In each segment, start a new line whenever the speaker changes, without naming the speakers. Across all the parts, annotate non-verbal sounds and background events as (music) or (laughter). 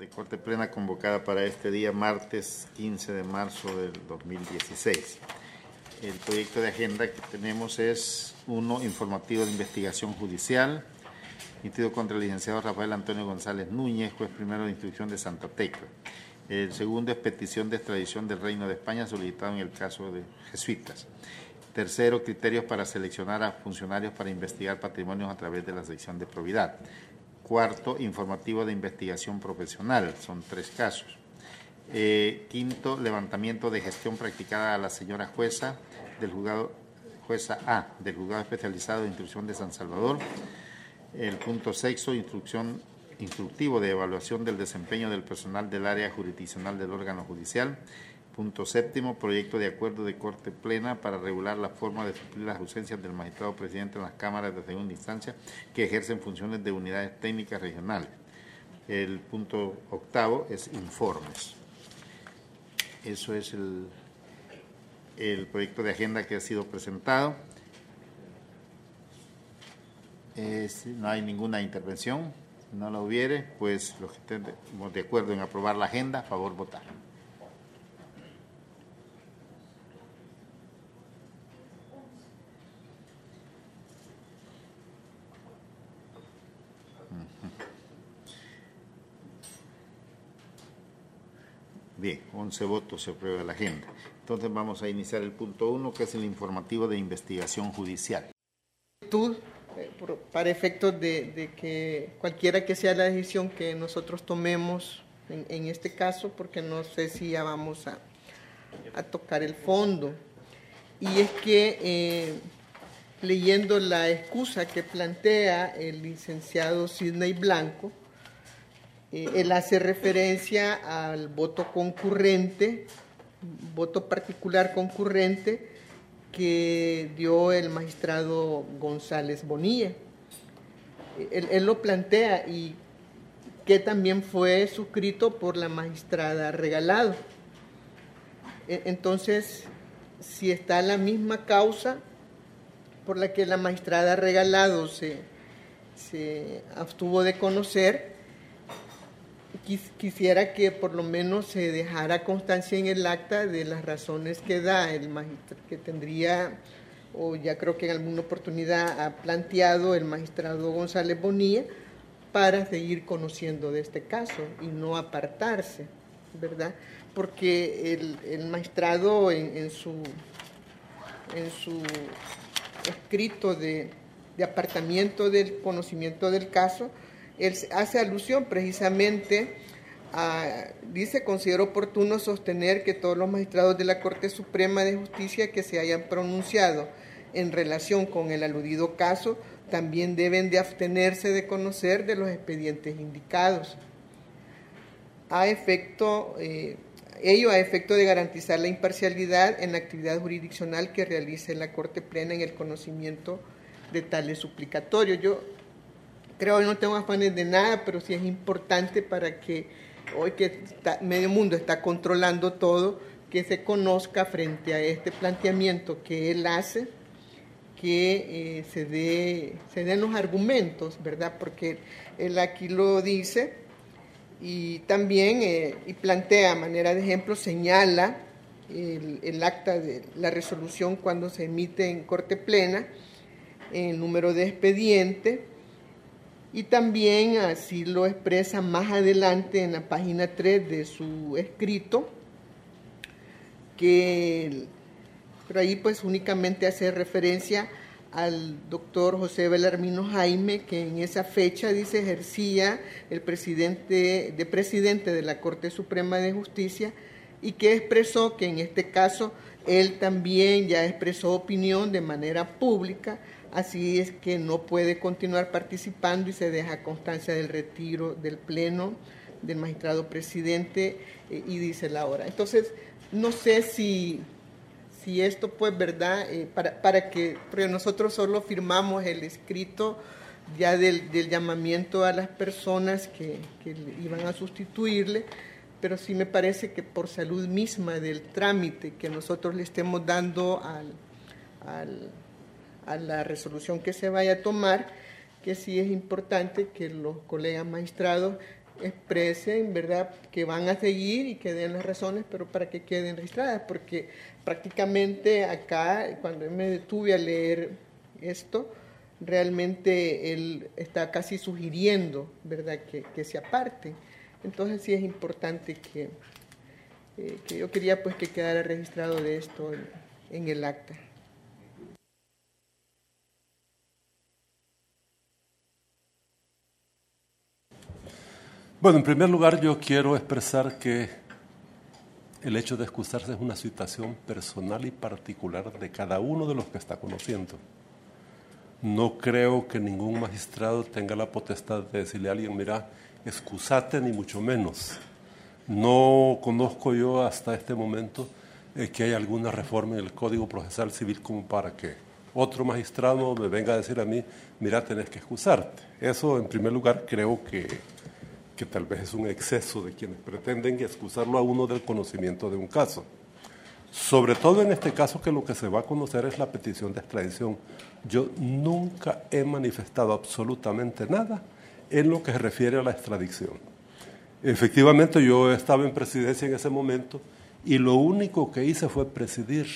de Corte Plena convocada para este día, martes 15 de marzo del 2016. El proyecto de agenda que tenemos es uno, informativo de investigación judicial, emitido contra el licenciado Rafael Antonio González Núñez, juez primero de instrucción de Santa Tecla. El segundo es petición de extradición del Reino de España solicitado en el caso de jesuitas. Tercero, criterios para seleccionar a funcionarios para investigar patrimonios a través de la sección de probidad. Cuarto, informativo de investigación profesional, son tres casos. Eh, quinto, levantamiento de gestión practicada a la señora jueza del juzgado, jueza A, del juzgado especializado de instrucción de San Salvador. El punto sexto, instrucción instructivo de evaluación del desempeño del personal del área jurisdiccional del órgano judicial. Punto séptimo, proyecto de acuerdo de corte plena para regular la forma de suplir las ausencias del magistrado presidente en las cámaras de segunda instancia que ejercen funciones de unidades técnicas regionales. El punto octavo es informes. Eso es el, el proyecto de agenda que ha sido presentado. no hay ninguna intervención. Si no la hubiere, pues los que estén de acuerdo en aprobar la agenda, a favor votar. Bien, 11 votos se aprueba la agenda. Entonces vamos a iniciar el punto 1, que es el informativo de investigación judicial.
Eh, para efectos de, que cualquiera que sea la decisión que nosotros tomemos en, este caso, porque no sé si ya vamos a, tocar el fondo. Y es que eh, leyendo la excusa que plantea el licenciado Sidney Blanco, eh, él hace referencia al voto concurrente, voto particular concurrente que dio el magistrado González Bonilla. Él, lo plantea y que también fue suscrito por la magistrada Regalado. E, entonces, si está la misma causa por la que la magistrada Regalado se, se abstuvo de conocer, quisiera que por lo menos se dejara constancia en el acta de las razones que da el magistrado, que tendría, o ya creo que en alguna oportunidad ha planteado el magistrado González Bonilla, para seguir conociendo de este caso y no apartarse, ¿verdad? Porque el, magistrado en, su, en su escrito de, de apartamiento del conocimiento del caso, él hace alusión precisamente a, dice, considero oportuno sostener que todos los magistrados de la Corte Suprema de Justicia que se hayan pronunciado en relación con el aludido caso también deben de abstenerse de conocer de los expedientes indicados. A efecto, eh, ello a efecto de garantizar la imparcialidad en la actividad jurisdiccional que realice la Corte Plena en el conocimiento de tales suplicatorios. Yo creo que no tengo afanes de nada, pero sí es importante para que hoy que medio mundo está controlando todo, que se conozca frente a este planteamiento que él hace, que eh, se, dé, se den los argumentos, ¿verdad? Porque él aquí lo dice y también eh, y plantea, a manera de ejemplo, señala el, el, acta de la resolución cuando se emite en corte plena, el número de expediente, y también así lo expresa más adelante en la página 3 de su escrito, que por ahí pues únicamente hace referencia al doctor José Belarmino Jaime, que en esa fecha, dice, ejercía el presidente de presidente de la Corte Suprema de Justicia y que expresó que en este caso él también ya expresó opinión de manera pública Así es que no puede continuar participando y se deja constancia del retiro del pleno del magistrado presidente eh, y dice la hora. Entonces, no sé si, si esto pues, ¿verdad? Eh, para, para, que, nosotros solo firmamos el escrito ya del, del llamamiento a las personas que, que, iban a sustituirle, pero sí me parece que por salud misma del trámite que nosotros le estemos dando al, al a la resolución que se vaya a tomar, que sí es importante que los colegas magistrados expresen, ¿verdad?, que van a seguir y que den las razones, pero para que queden registradas, porque prácticamente acá, cuando me detuve a leer esto, realmente él está casi sugiriendo, ¿verdad?, que, se aparte. Entonces sí es importante que, eh, que yo quería pues que quedara registrado de esto en el acta.
Bueno, en primer lugar yo quiero expresar que el hecho de excusarse es una situación personal y particular de cada uno de los que está conociendo. No creo que ningún magistrado tenga la potestad de decirle a alguien, mira, excusate ni mucho menos. No conozco yo hasta este momento eh, que haya alguna reforma en el Código Procesal Civil como para que otro magistrado me venga a decir a mí, mira, tenés que excusarte. Eso, en primer lugar, creo que que tal vez es un exceso de quienes pretenden excusarlo a uno del conocimiento de un caso. Sobre todo en este caso que lo que se va a conocer es la petición de extradición. Yo nunca he manifestado absolutamente nada en lo que se refiere a la extradición. Efectivamente yo estaba en presidencia en ese momento y lo único que hice fue presidir.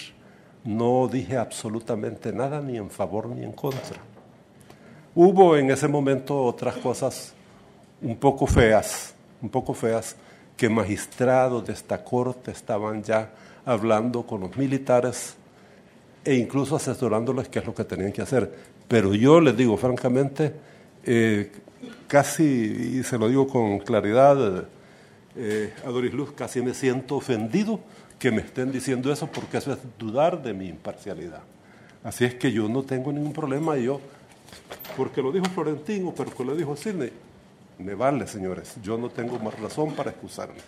No dije absolutamente nada ni en favor ni en contra. Hubo en ese momento otras cosas un poco feas, un poco feas, que magistrados de esta corte estaban ya hablando con los militares e incluso asesorándoles qué es lo que tenían que hacer. Pero yo les digo francamente, eh, casi, y se lo digo con claridad eh, a Doris Luz, casi me siento ofendido que me estén diciendo eso porque eso es dudar de mi imparcialidad. Así es que yo no tengo ningún problema, yo, porque lo dijo Florentino, pero que lo dijo Sidney, me vale, señores, yo no tengo más razón para excusarme.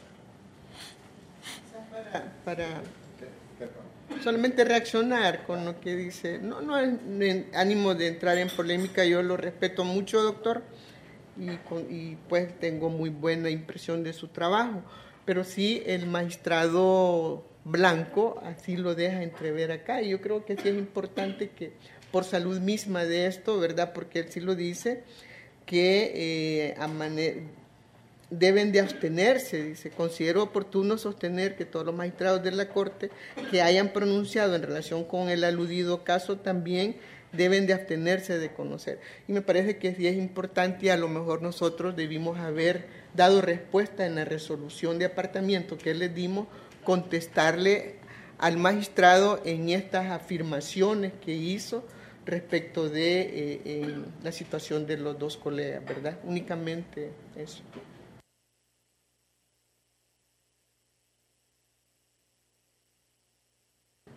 Para, solamente reaccionar con lo que dice, no, no es ánimo de entrar en polémica, yo lo respeto mucho, doctor, y, y pues tengo muy buena impresión de su trabajo, pero sí el magistrado Blanco así lo deja entrever acá, y yo creo que sí es importante que por salud misma de esto, ¿verdad? Porque él sí lo dice, que eh, deben de abstenerse, dice, considero oportuno sostener que todos los magistrados de la Corte que hayan pronunciado en relación con el aludido caso también deben de abstenerse de conocer. Y me parece que es importante y a lo mejor nosotros debimos haber dado respuesta en la resolución de apartamiento que les dimos, contestarle al magistrado en estas afirmaciones que hizo respecto de eh, eh, la situación de los dos colegas, ¿verdad? Únicamente eso.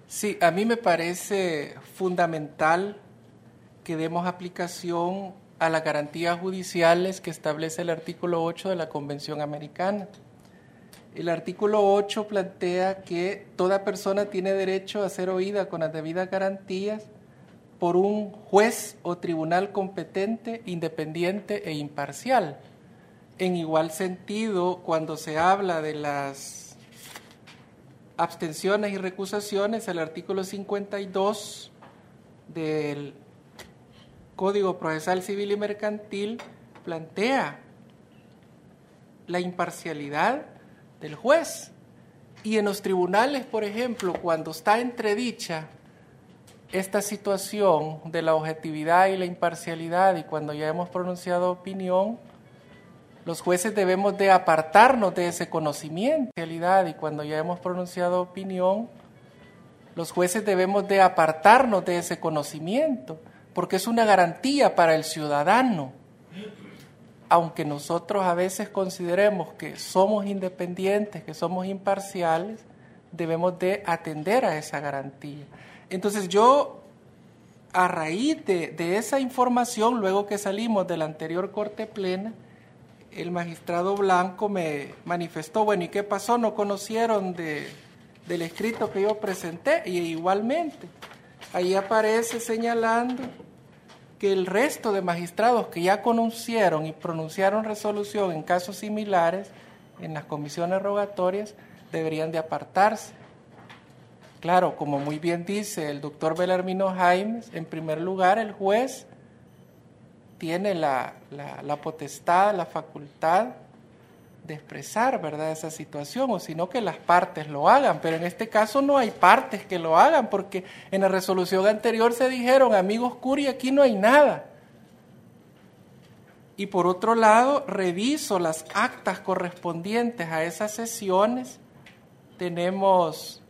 Sí, a mí me parece fundamental que demos aplicación a las garantías judiciales que establece el artículo 8 de la Convención Americana. El artículo 8 plantea que toda persona tiene derecho a ser oída con las debidas garantías por un juez o tribunal competente, independiente e imparcial. En igual sentido, cuando se habla de las abstenciones y recusaciones, el artículo 52 del Código Procesal Civil y Mercantil plantea la imparcialidad del juez. Y en los tribunales, por ejemplo, cuando está entredicha esta situación de la objetividad y la imparcialidad y cuando ya hemos pronunciado opinión, los jueces debemos de apartarnos de ese conocimiento y cuando ya hemos pronunciado opinión, los jueces debemos de apartarnos de ese conocimiento, porque es una garantía para el ciudadano. Aunque nosotros a veces consideremos que somos independientes, que somos imparciales, debemos de atender a esa garantía. Entonces yo, a raíz de, esa información, luego que salimos de la anterior corte plena, el magistrado Blanco me manifestó, bueno, ¿y qué pasó? ¿No conocieron del escrito que yo presenté? Y igualmente, ahí aparece señalando que el resto de magistrados que ya conocieron y pronunciaron resolución en casos similares en las comisiones rogatorias deberían de apartarse. Claro, como muy bien dice el doctor Belarmino Jaimes, en primer lugar el juez tiene la, potestad, la facultad de expresar, ¿verdad?, esa situación, o sino que las partes lo hagan. Pero en este caso no hay partes que lo hagan, porque en la resolución anterior se dijeron, amigos Curi, aquí no hay nada. Y por otro lado, reviso las actas correspondientes a esas sesiones. Tenemos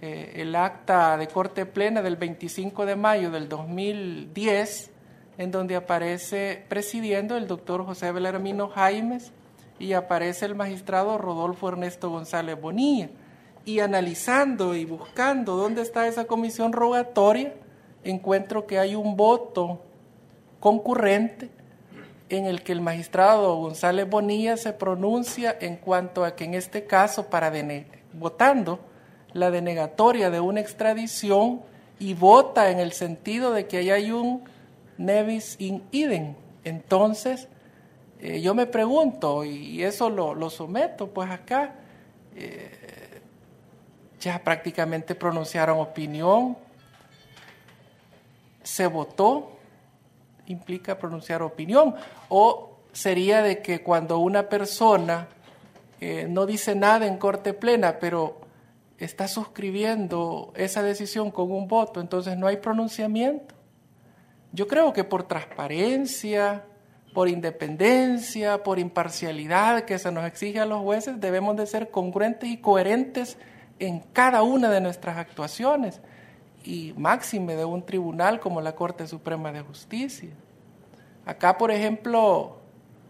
eh, el acta de corte plena del 25 de mayo del 2010, en donde aparece presidiendo el doctor José Belarmino Jaimes y aparece el magistrado Rodolfo Ernesto González Bonilla. Y analizando y buscando dónde está esa comisión rogatoria, encuentro que hay un voto concurrente en el que el magistrado González Bonilla se pronuncia en cuanto a que en este caso, para votando la denegatoria de una extradición y vota en el sentido de que ahí hay un nevis in idem. Entonces, eh, yo me pregunto, y eso lo, someto, pues acá eh, ya prácticamente pronunciaron opinión, se votó, implica pronunciar opinión, o sería de que cuando una persona eh, no dice nada en corte plena, pero está suscribiendo esa decisión con un voto, entonces no hay pronunciamiento. Yo creo que por transparencia, por independencia, por imparcialidad que se nos exige a los jueces, debemos de ser congruentes y coherentes en cada una de nuestras actuaciones y máxime de un tribunal como la Corte Suprema de Justicia. Acá, por ejemplo,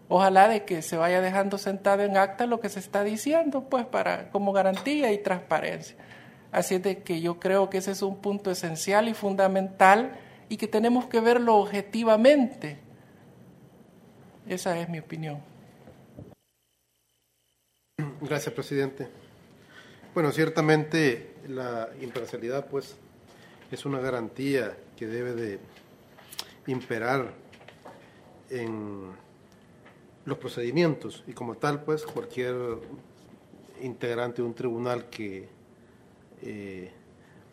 ojalá de que se vaya dejando sentado en acta lo que se está diciendo, pues para como garantía y transparencia. Así es de que yo creo que ese es un punto esencial y fundamental y que tenemos que verlo objetivamente. Esa es mi opinión.
Gracias, presidente. Bueno, ciertamente la imparcialidad, pues, es una garantía que debe de imperar en los procedimientos y como tal, pues cualquier integrante de un tribunal que eh,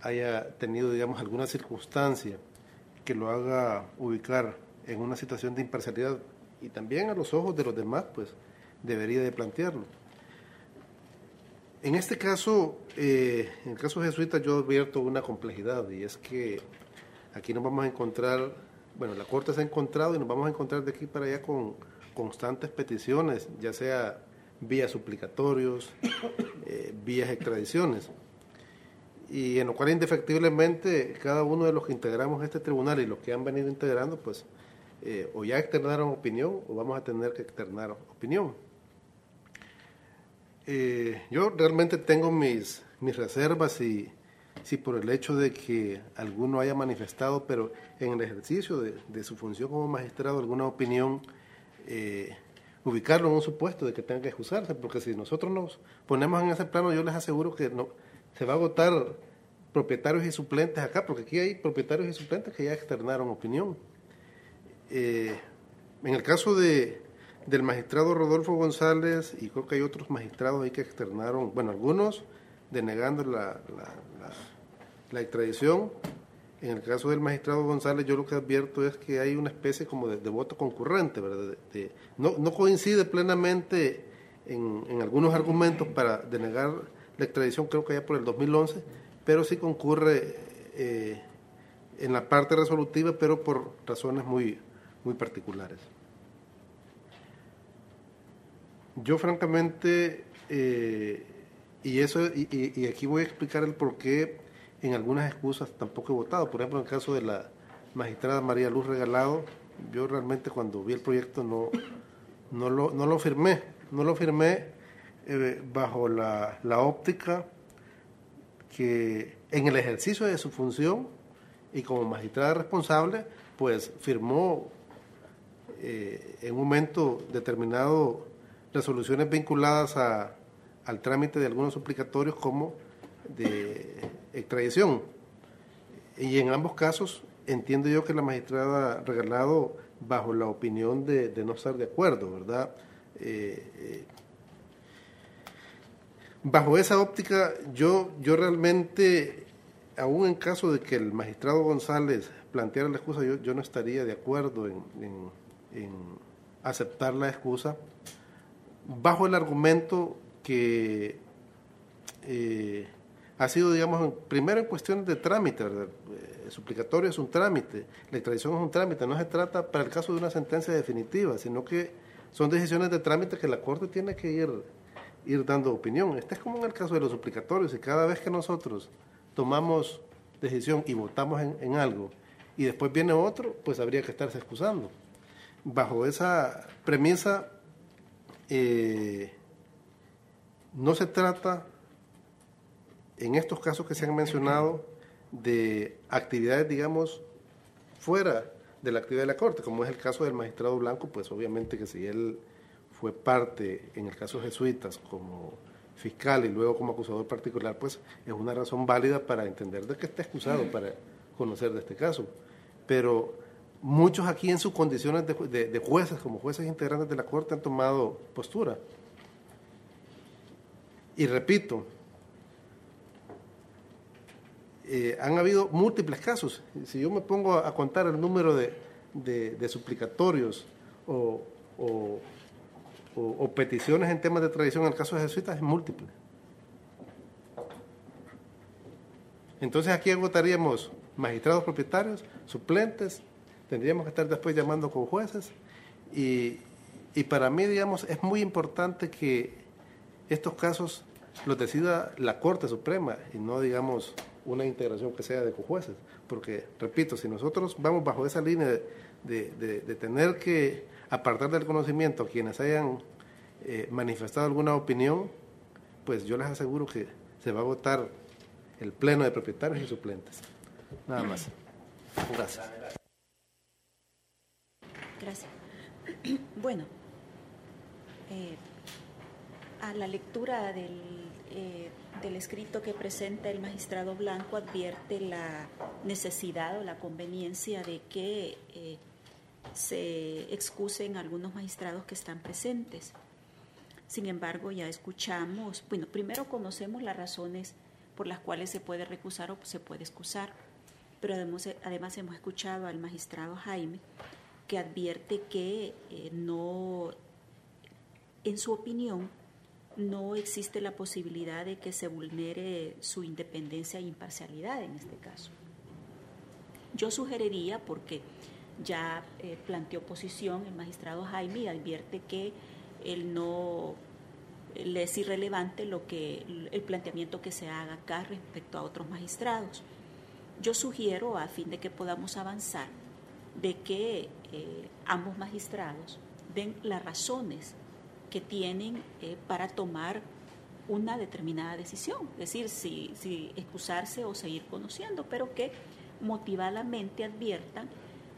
haya tenido, digamos, alguna circunstancia que lo haga ubicar en una situación de imparcialidad y también a los ojos de los demás, pues debería de plantearlo. En este caso, eh, en el caso jesuita, yo advierto una complejidad y es que aquí nos vamos a encontrar, bueno, la Corte se ha encontrado y nos vamos a encontrar de aquí para allá con constantes peticiones, ya sea vía suplicatorios, (coughs) eh, vías extradiciones, y en lo cual indefectiblemente cada uno de los que integramos este tribunal y los que han venido integrando, pues eh, o ya externaron opinión o vamos a tener que externar opinión. Eh, yo realmente tengo mis, mis reservas y si por el hecho de que alguno haya manifestado, pero en el ejercicio de su función como magistrado, alguna opinión eh, ubicarlo en un supuesto de que tenga que excusarse, porque si nosotros nos ponemos en ese plano, yo les aseguro que no, se va a agotar propietarios y suplentes acá, porque aquí hay propietarios y suplentes que ya externaron opinión. Eh, en el caso de, del magistrado Rodolfo González, y creo que hay otros magistrados ahí que externaron, bueno, algunos denegando la, la extradición, en el caso del magistrado González, yo lo que advierto es que hay una especie como de, voto concurrente, ¿verdad? no, coincide plenamente en, en, algunos argumentos para denegar la extradición, creo que ya por el 2011, pero sí concurre eh, en la parte resolutiva, pero por razones muy, muy particulares. Yo francamente, eh, y eso, y, y aquí voy a explicar el por qué en algunas excusas tampoco he votado. Por ejemplo, en el caso de la magistrada María Luz Regalado, yo realmente cuando vi el proyecto no, no, lo, no lo firmé. No lo firmé eh, bajo la, la óptica que en el ejercicio de su función y como magistrada responsable, pues firmó eh, en un momento determinado resoluciones vinculadas al trámite de algunos suplicatorios como de extradición. Y en ambos casos entiendo yo que la magistrada regalado bajo la opinión de, no estar de acuerdo, ¿verdad? Eh, eh, bajo esa óptica, yo, yo realmente, aún en caso de que el magistrado González planteara la excusa, yo, yo no estaría de acuerdo en, en aceptar la excusa, bajo el argumento que eh, ha sido, digamos, primero en cuestiones de trámite, ¿verdad? El suplicatorio es un trámite, la extradición es un trámite, no se trata para el caso de una sentencia definitiva, sino que son decisiones de trámite que la Corte tiene que ir, ir dando opinión. Este es como en el caso de los suplicatorios, y cada vez que nosotros tomamos decisión y votamos en, algo, y después viene otro, pues habría que estarse excusando. Bajo esa premisa, eh, no se trata, en estos casos que se han mencionado, de actividades, digamos, fuera de la actividad de la Corte, como es el caso del magistrado Blanco, pues obviamente que si él fue parte, en el caso de jesuitas, como fiscal y luego como acusador particular, pues es una razón válida para entender de que está excusado, para conocer de este caso. Pero muchos aquí en sus condiciones de, de jueces, como jueces integrantes de la Corte, han tomado postura. Y repito, eh, han habido múltiples casos. Si yo me pongo a, contar el número de, suplicatorios o, peticiones en temas de tradición en el caso de jesuitas, es múltiple. Entonces aquí agotaríamos magistrados propietarios, suplentes, tendríamos que estar después llamando con jueces y, y para mí, digamos, es muy importante que estos casos los decida la Corte Suprema y no, digamos, una integración que sea de cojueces. Porque, repito, si nosotros vamos bajo esa línea de, tener que apartar del conocimiento a quienes hayan eh, manifestado alguna opinión, pues yo les aseguro que se va a votar el pleno de propietarios y suplentes. Nada más. Gracias.
Gracias. (clears throat) Bueno, eh, a la lectura del eh, del escrito que presenta el magistrado Blanco advierte la necesidad o la conveniencia de que eh, se excusen algunos magistrados que están presentes. Sin embargo, ya escuchamos, bueno, primero conocemos las razones por las cuales se puede recusar o se puede excusar, pero además, hemos escuchado al magistrado Jaime que advierte que eh, no, en su opinión, no existe la posibilidad de que se vulnere su independencia e imparcialidad en este caso. Yo sugeriría, porque ya eh, planteó posición el magistrado Jaime advierte que él no le es irrelevante lo que el planteamiento que se haga acá respecto a otros magistrados. Yo sugiero, a fin de que podamos avanzar, de que eh, ambos magistrados den las razones que tienen eh, para tomar una determinada decisión, es decir, si, excusarse o seguir conociendo, pero que motivadamente adviertan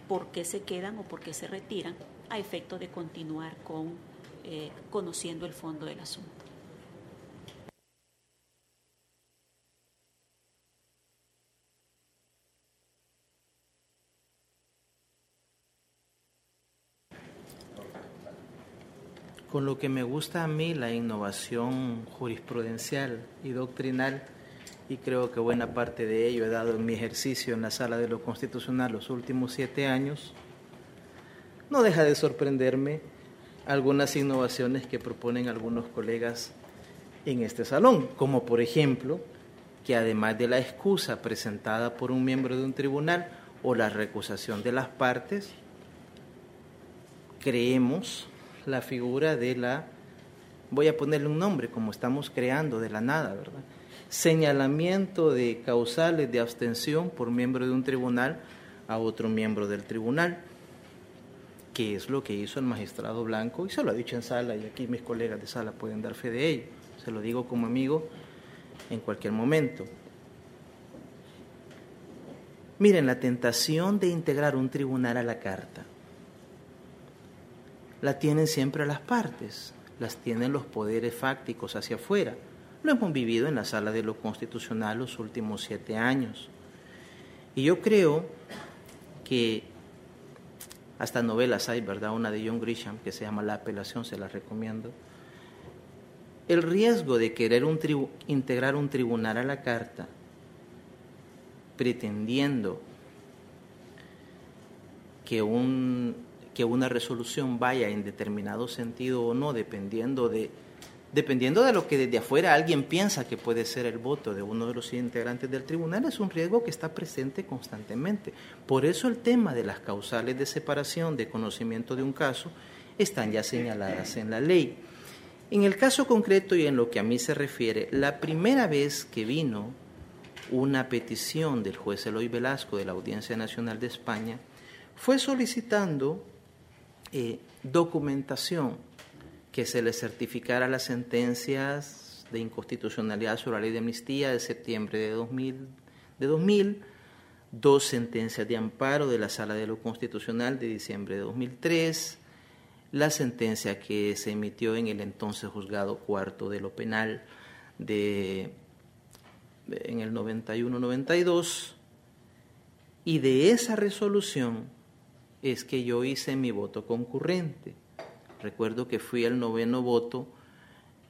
por qué se quedan o por qué se retiran a efecto de continuar con eh, conociendo el fondo del asunto.
Con lo que me gusta a mí la innovación jurisprudencial y doctrinal, y creo que buena parte de ello he dado en mi ejercicio en la sala de lo constitucional los últimos siete años, no deja de sorprenderme algunas innovaciones que proponen algunos colegas en este salón, como por ejemplo que además de la excusa presentada por un miembro de un tribunal o la recusación de las partes, creemos la figura de la, voy a ponerle un nombre como estamos creando de la nada, ¿verdad? Señalamiento de causales de abstención por miembro de un tribunal a otro miembro del tribunal, que es lo que hizo el magistrado Blanco, y se lo ha dicho en sala, y aquí mis colegas de sala pueden dar fe de ello, se lo digo como amigo en cualquier momento. Miren, la tentación de integrar un tribunal a la carta la tienen siempre las partes, las tienen los poderes fácticos hacia afuera. Lo hemos vivido en la sala de lo constitucional los últimos siete años. Y yo creo que hasta novelas hay, ¿verdad? Una de John Grisham que se llama La apelación, se la recomiendo. El riesgo de querer un integrar un tribunal a la carta pretendiendo que un que una resolución vaya en determinado sentido o no, dependiendo de, dependiendo de lo que desde afuera alguien piensa que puede ser el voto de uno de los integrantes del tribunal, es un riesgo que está presente constantemente. Por eso el tema de las causales de separación de conocimiento de un caso están ya señaladas en la ley. En el caso concreto y en lo que a mí se refiere, la primera vez que vino una petición del juez Eloy Velasco de la Audiencia Nacional de España fue solicitando eh, documentación que se le certificara las sentencias de inconstitucionalidad sobre la ley de amnistía de septiembre de 2000, de 2000 dos sentencias de amparo de la Sala de lo Constitucional de diciembre de 2003, la sentencia que se emitió en el entonces juzgado cuarto de lo penal de, en el 91-92, y de esa resolución es que yo hice mi voto concurrente. Recuerdo que fui al noveno voto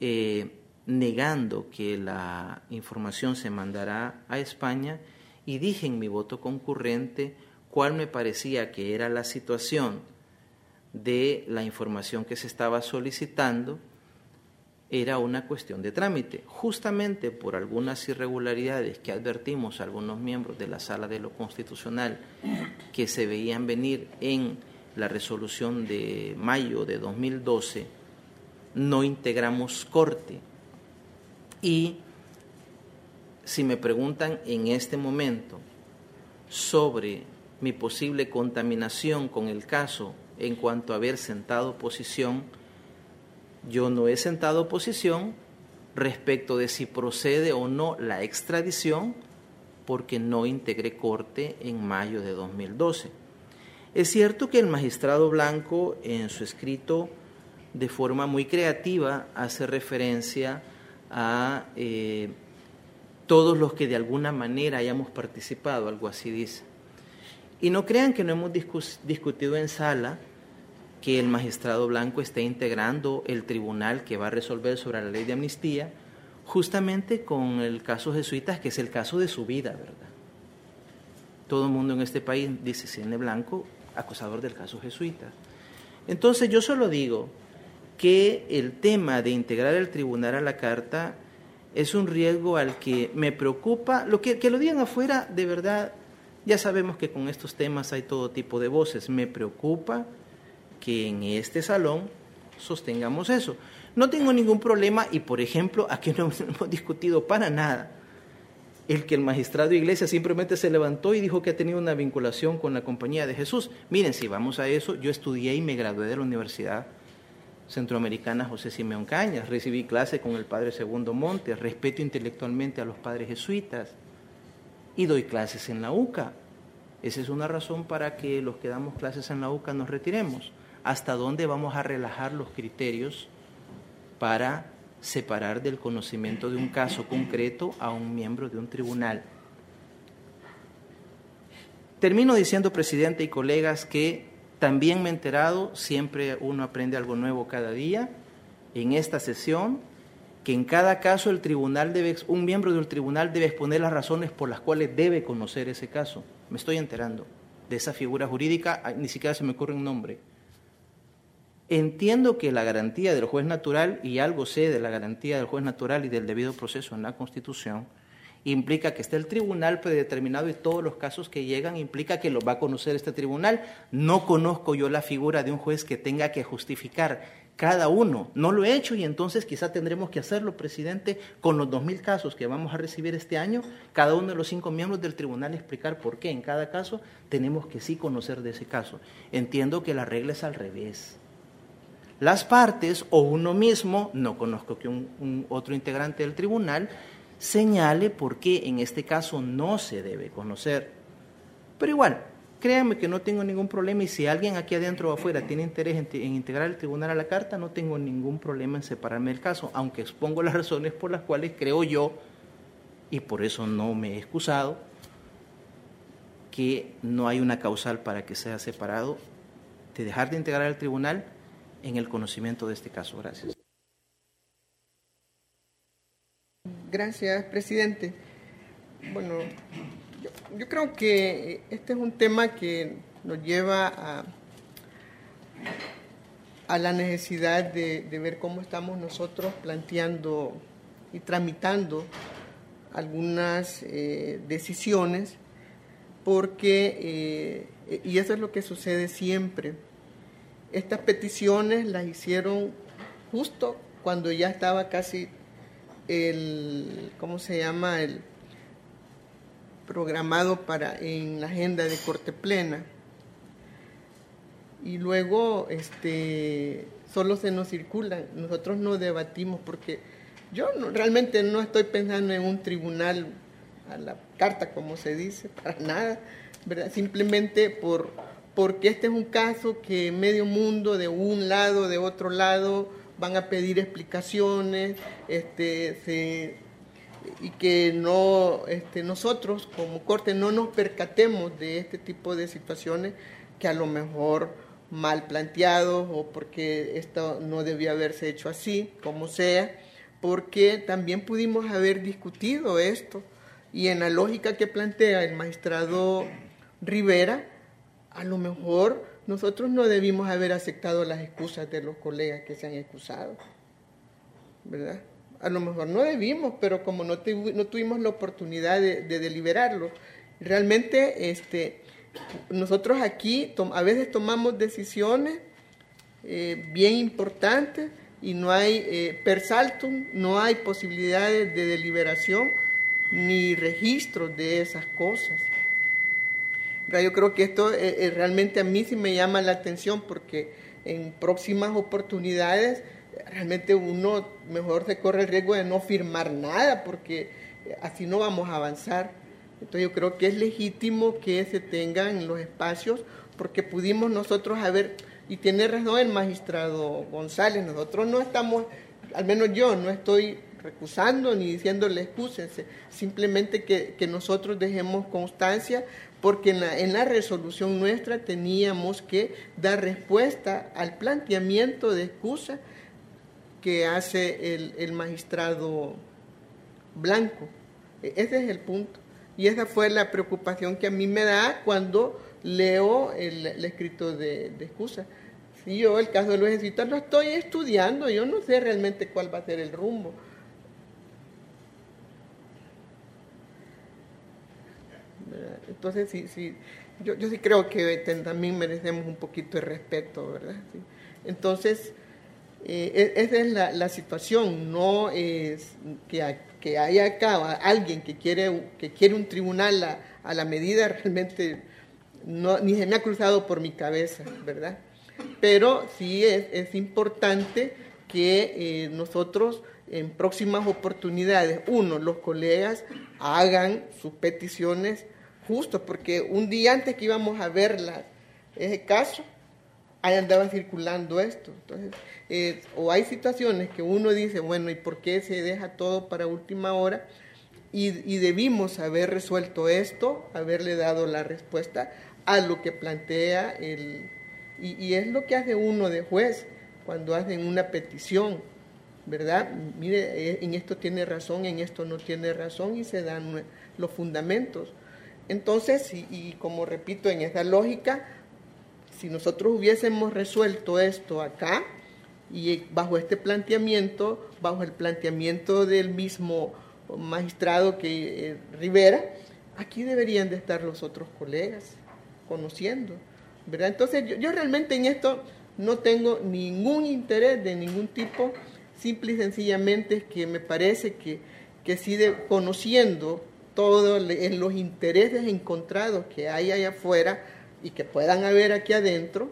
eh, negando que la información se mandará a España y dije en mi voto concurrente cuál me parecía que era la situación de la información que se estaba solicitando era una cuestión de trámite, justamente por algunas irregularidades que advertimos algunos miembros de la Sala de lo Constitucional que se veían venir en la resolución de mayo de 2012, no integramos corte. Y si me preguntan en este momento sobre mi posible contaminación con el caso en cuanto a haber sentado posición, yo no he sentado posición respecto de si procede o no la extradición porque no integré corte en mayo de 2012. Es cierto que el magistrado Blanco en su escrito de forma muy creativa hace referencia a eh, todos los que de alguna manera hayamos participado, algo así dice. Y no crean que no hemos discutido en sala que el magistrado Blanco esté integrando el tribunal que va a resolver sobre la ley de amnistía, justamente con el caso jesuitas, que es el caso de su vida, ¿verdad? Todo el mundo en este país dice Cine Blanco, acusador del caso jesuita. Entonces yo solo digo que el tema de integrar el tribunal a la carta es un riesgo al que me preocupa, lo que, que lo digan afuera, de verdad, ya sabemos que con estos temas hay todo tipo de voces, me preocupa que en este salón sostengamos eso. No tengo ningún problema y, por ejemplo, aquí no (laughs) hemos discutido para nada el que el magistrado de iglesia simplemente se levantó y dijo que ha tenido una vinculación con la compañía de Jesús. Miren, si vamos a eso, yo estudié y me gradué de la Universidad Centroamericana José Simeón Cañas, recibí clase con el padre Segundo Montes, respeto intelectualmente a los padres jesuitas y doy clases en la UCA. Esa es una razón para que los que damos clases en la UCA nos retiremos hasta dónde vamos a relajar los criterios para separar del conocimiento de un caso concreto a un miembro de un tribunal. Termino diciendo, presidente y colegas, que también me he enterado, siempre uno aprende algo nuevo cada día, en esta sesión, que en cada caso el tribunal debe, un miembro del tribunal debe exponer las razones por las cuales debe conocer ese caso. Me estoy enterando de esa figura jurídica, ni siquiera se me ocurre un nombre. Entiendo que la garantía del juez natural, y algo sé de la garantía del juez natural y del debido proceso en la Constitución, implica que esté el tribunal predeterminado y todos los casos que llegan implica que lo va a conocer este tribunal. No conozco yo la figura de un juez que tenga que justificar cada uno. No lo he hecho y entonces quizá tendremos que hacerlo, presidente, con los dos mil casos que vamos a recibir este año, cada uno de los cinco miembros del tribunal explicar por qué en cada caso tenemos que sí conocer de ese caso. Entiendo que la regla es al revés las partes o uno mismo, no conozco que un, otro integrante del tribunal, señale por qué en este caso no se debe conocer. Pero igual, créanme que no tengo ningún problema y si alguien aquí adentro o afuera tiene interés en, integrar el tribunal a la carta, no tengo ningún problema en separarme del caso, aunque expongo las razones por las cuales creo yo, y por eso no me he excusado, que no hay una causal para que sea separado de dejar de integrar el tribunal en el conocimiento de este caso. Gracias.
Gracias, presidente. Bueno, yo, creo que este es un tema que nos lleva a, a la necesidad de, ver cómo estamos nosotros planteando y tramitando algunas eh, decisiones, porque, eh, y eso es lo que sucede siempre, estas peticiones las hicieron justo cuando ya estaba casi el, ¿cómo se llama? El programado para en la agenda de corte plena y luego este, solo se nos circulan, nosotros no debatimos porque yo realmente no estoy pensando en un tribunal a la carta, como se dice, para nada, ¿verdad? simplemente por, porque este es un caso que medio mundo de un lado, de otro lado, van a pedir explicaciones este, y que no, este, nosotros como corte no nos percatemos de este tipo de situaciones que a lo mejor mal planteado o porque esto no debía haberse hecho así, como sea, porque también pudimos haber discutido esto. Y en la lógica que plantea el magistrado Rivera, a lo mejor nosotros no debimos haber aceptado las excusas de los colegas que se han excusado, ¿verdad? A lo mejor no debimos, pero como no, tuvimos la oportunidad de, de deliberarlo, realmente este, nosotros aquí a veces tomamos decisiones eh, bien importantes y no hay eh, per saltum, no hay posibilidades de deliberación ni registro de esas cosas. Yo creo que esto eh, realmente a mí sí me llama la atención porque en próximas oportunidades realmente uno mejor se corre el riesgo de no firmar nada porque así no vamos a avanzar. Entonces yo creo que es legítimo que se tengan los espacios porque pudimos nosotros haber, y tiene razón el magistrado González, nosotros no estamos, al menos yo no estoy recusando ni diciéndole excúsense, simplemente que, nosotros dejemos constancia porque en la, en la, resolución nuestra teníamos que dar respuesta al planteamiento de excusa que hace el, el magistrado Blanco. E, ese es el punto. Y esa fue la preocupación que a mí me da cuando leo el, escrito de, excusa. Si yo el caso de los jesuitas lo estoy estudiando, yo no sé realmente cuál va a ser el rumbo. Entonces, sí, sí, yo, yo sí creo que también merecemos un poquito de respeto, ¿verdad? Entonces, eh, e, esa es la, la, situación, no es que que haya acá alguien que quiere, que quiere un tribunal a, la medida, realmente no, ni se me ha cruzado por mi cabeza, ¿verdad? Pero sí es, importante que eh, nosotros en próximas oportunidades, uno, los colegas hagan sus peticiones justo, porque un día antes que íbamos a ver ese caso, ahí andaban circulando esto. Entonces, eh, o hay situaciones que uno dice, bueno, ¿y por qué se deja todo para última hora? Y, debimos haber resuelto esto, haberle dado la respuesta a lo que plantea el... Y, es lo que hace uno de juez cuando hacen una petición, ¿verdad? Mire, eh, en esto tiene razón, en esto no tiene razón y se dan los fundamentos. Entonces, y, como repito, en esa lógica, si nosotros hubiésemos resuelto esto acá y bajo este planteamiento, bajo el planteamiento del mismo magistrado que eh, Rivera, aquí deberían de estar los otros colegas conociendo, ¿verdad? Entonces yo, realmente en esto no tengo ningún interés de ningún tipo, simple y sencillamente es que me parece que, que conociendo todos los intereses encontrados que hay allá afuera, y que puedan haber aquí adentro,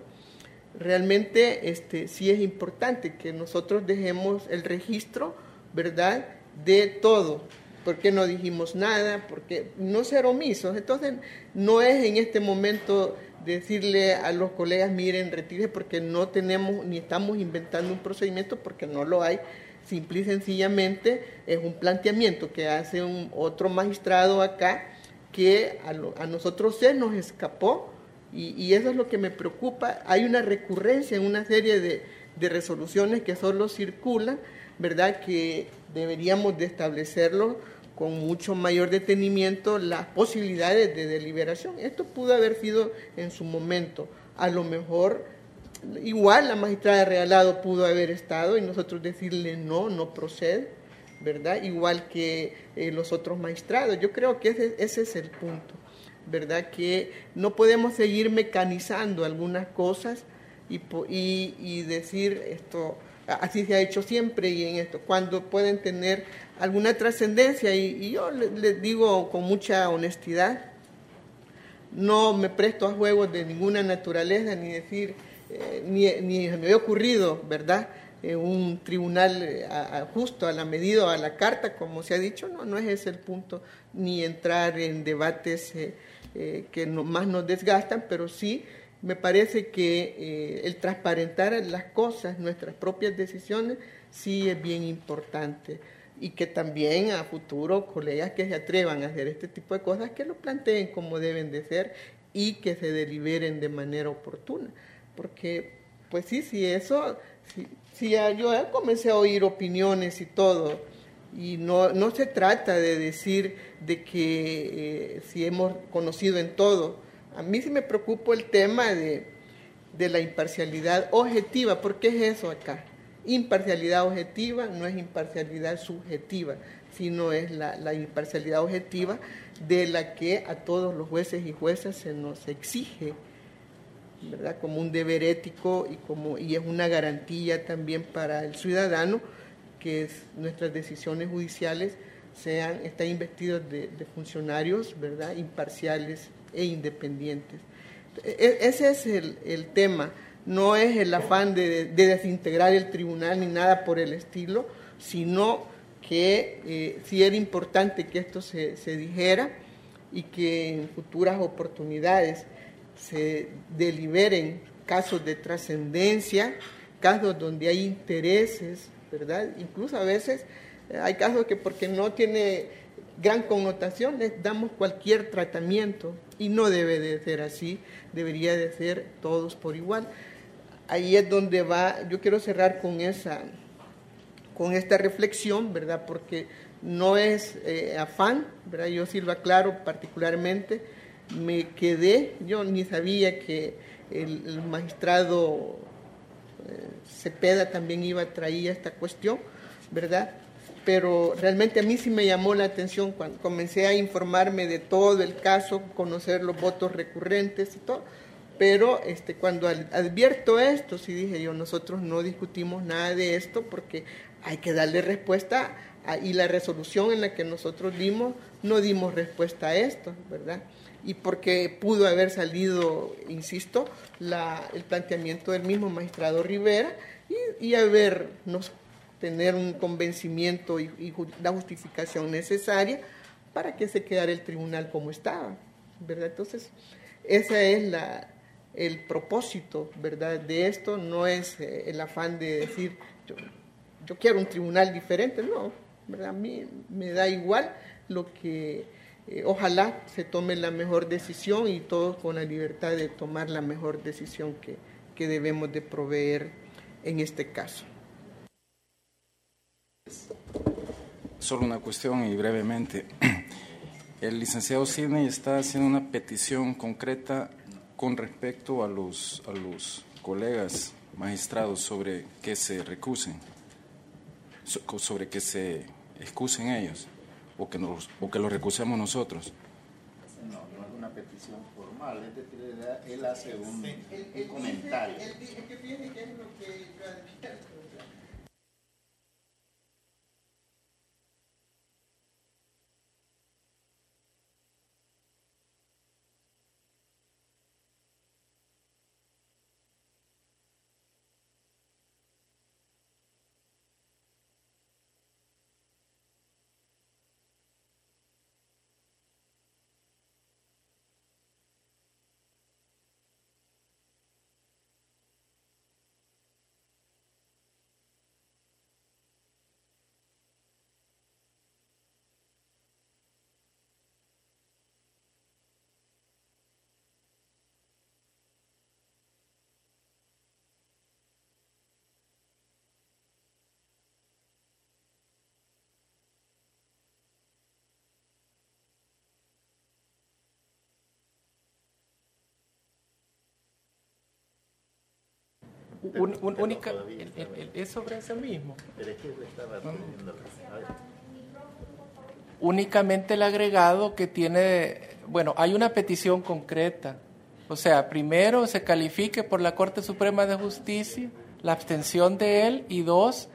realmente este, sí es importante que nosotros dejemos el registro, ¿verdad?, de todo. porque no dijimos nada? Porque no ser omisos. Entonces, no es en este momento decirle a los colegas, miren, retire porque no tenemos ni estamos inventando un procedimiento porque no lo hay. Simple y sencillamente es un planteamiento que hace un otro magistrado acá que a, nosotros se nos escapó y, eso es lo que me preocupa. Hay una recurrencia en una serie de, resoluciones que solo circulan, ¿verdad? Que deberíamos de establecerlo con mucho mayor detenimiento las posibilidades de deliberación. Esto pudo haber sido en su momento. A lo mejor igual la magistrada Realado pudo haber estado y nosotros decirle no, no procede, ¿verdad? Igual que eh, los otros magistrados. Yo creo que ese, es el punto, ¿verdad? Que no podemos seguir mecanizando algunas cosas y, y decir esto, así se ha hecho siempre y en esto, cuando pueden tener alguna trascendencia. Y, yo les digo con mucha honestidad, no me presto a juegos de ninguna naturaleza, ni decir, eh, ni, ni, me había ocurrido, ¿verdad? Eh, un tribunal eh, justo a la medida, a la carta, como se ha dicho, no, no es ese el punto, ni entrar en debates que más nos desgastan, pero sí me parece que el transparentar las cosas, nuestras propias decisiones, sí es bien importante y que también a futuro colegas que se atrevan a hacer este tipo de cosas, que lo planteen como deben de ser y que se deliberen de manera oportuna. Porque, pues sí, sí, eso, sí, yo comencé a oír opiniones y todo, y no, no se trata de decir de que eh, si hemos conocido en todo. A mí sí me preocupa el tema de, de la imparcialidad objetiva, porque es eso acá imparcialidad objetiva no es imparcialidad subjetiva, sino es la, imparcialidad objetiva de la que a todos los jueces y juezas se nos exige, ¿verdad? Como un deber ético y, como, y es una garantía también para el ciudadano que nuestras decisiones judiciales sean, están investidos de, funcionarios, ¿verdad? Imparciales e independientes. E, ese es el, tema no es el afán de, desintegrar el tribunal ni nada por el estilo, sino que eh, sí era importante que esto se, dijera y que en futuras oportunidades se deliberen casos de trascendencia, casos donde hay intereses, ¿verdad? Incluso a veces eh, hay casos que porque no tiene gran connotación les damos cualquier tratamiento y no debe de ser así, debería de ser todos por igual ahí es donde va, yo quiero cerrar con esa, con esta reflexión, ¿verdad? Porque no es eh, afán, ¿verdad? Yo sí lo aclaro particularmente, me quedé, yo ni sabía que el, magistrado eh, Cepeda también iba a traer esta cuestión, ¿verdad? Pero realmente a mí sí me llamó la atención cuando comencé a informarme de todo el caso, conocer los votos recurrentes y todo pero este, cuando advierto esto, sí dije yo, nosotros no discutimos nada de esto porque hay que darle respuesta y la resolución en la que nosotros dimos, no dimos respuesta a esto, ¿verdad? Y porque pudo haber salido, insisto, el planteamiento del mismo magistrado Rivera y, y habernos tener un convencimiento y, la justificación necesaria para que se quedara el tribunal como estaba, ¿verdad? Entonces, esa es la, el propósito, ¿verdad?, de esto no es eh, el afán de decir, yo, quiero un tribunal diferente, no, ¿verdad? A mí me da igual lo que, eh, ojalá se tome la mejor decisión y todos con la libertad de tomar la mejor decisión que, que debemos de proveer en este caso.
Solo una cuestión y brevemente. (clears throat) El licenciado Sidney está haciendo una petición concreta con respecto a los, a los colegas magistrados sobre que se recusen, sobre que se excusen ellos o que, nos, o que lo recusemos nosotros.
No, no es una petición formal, es decir, él hace un, un comentario.
Única, es sobre eso mismo. Únicamente el agregado que tiene, bueno, hay una petición concreta. O sea, primero se califique por la Corte Suprema de Justicia la abstención de él y dos,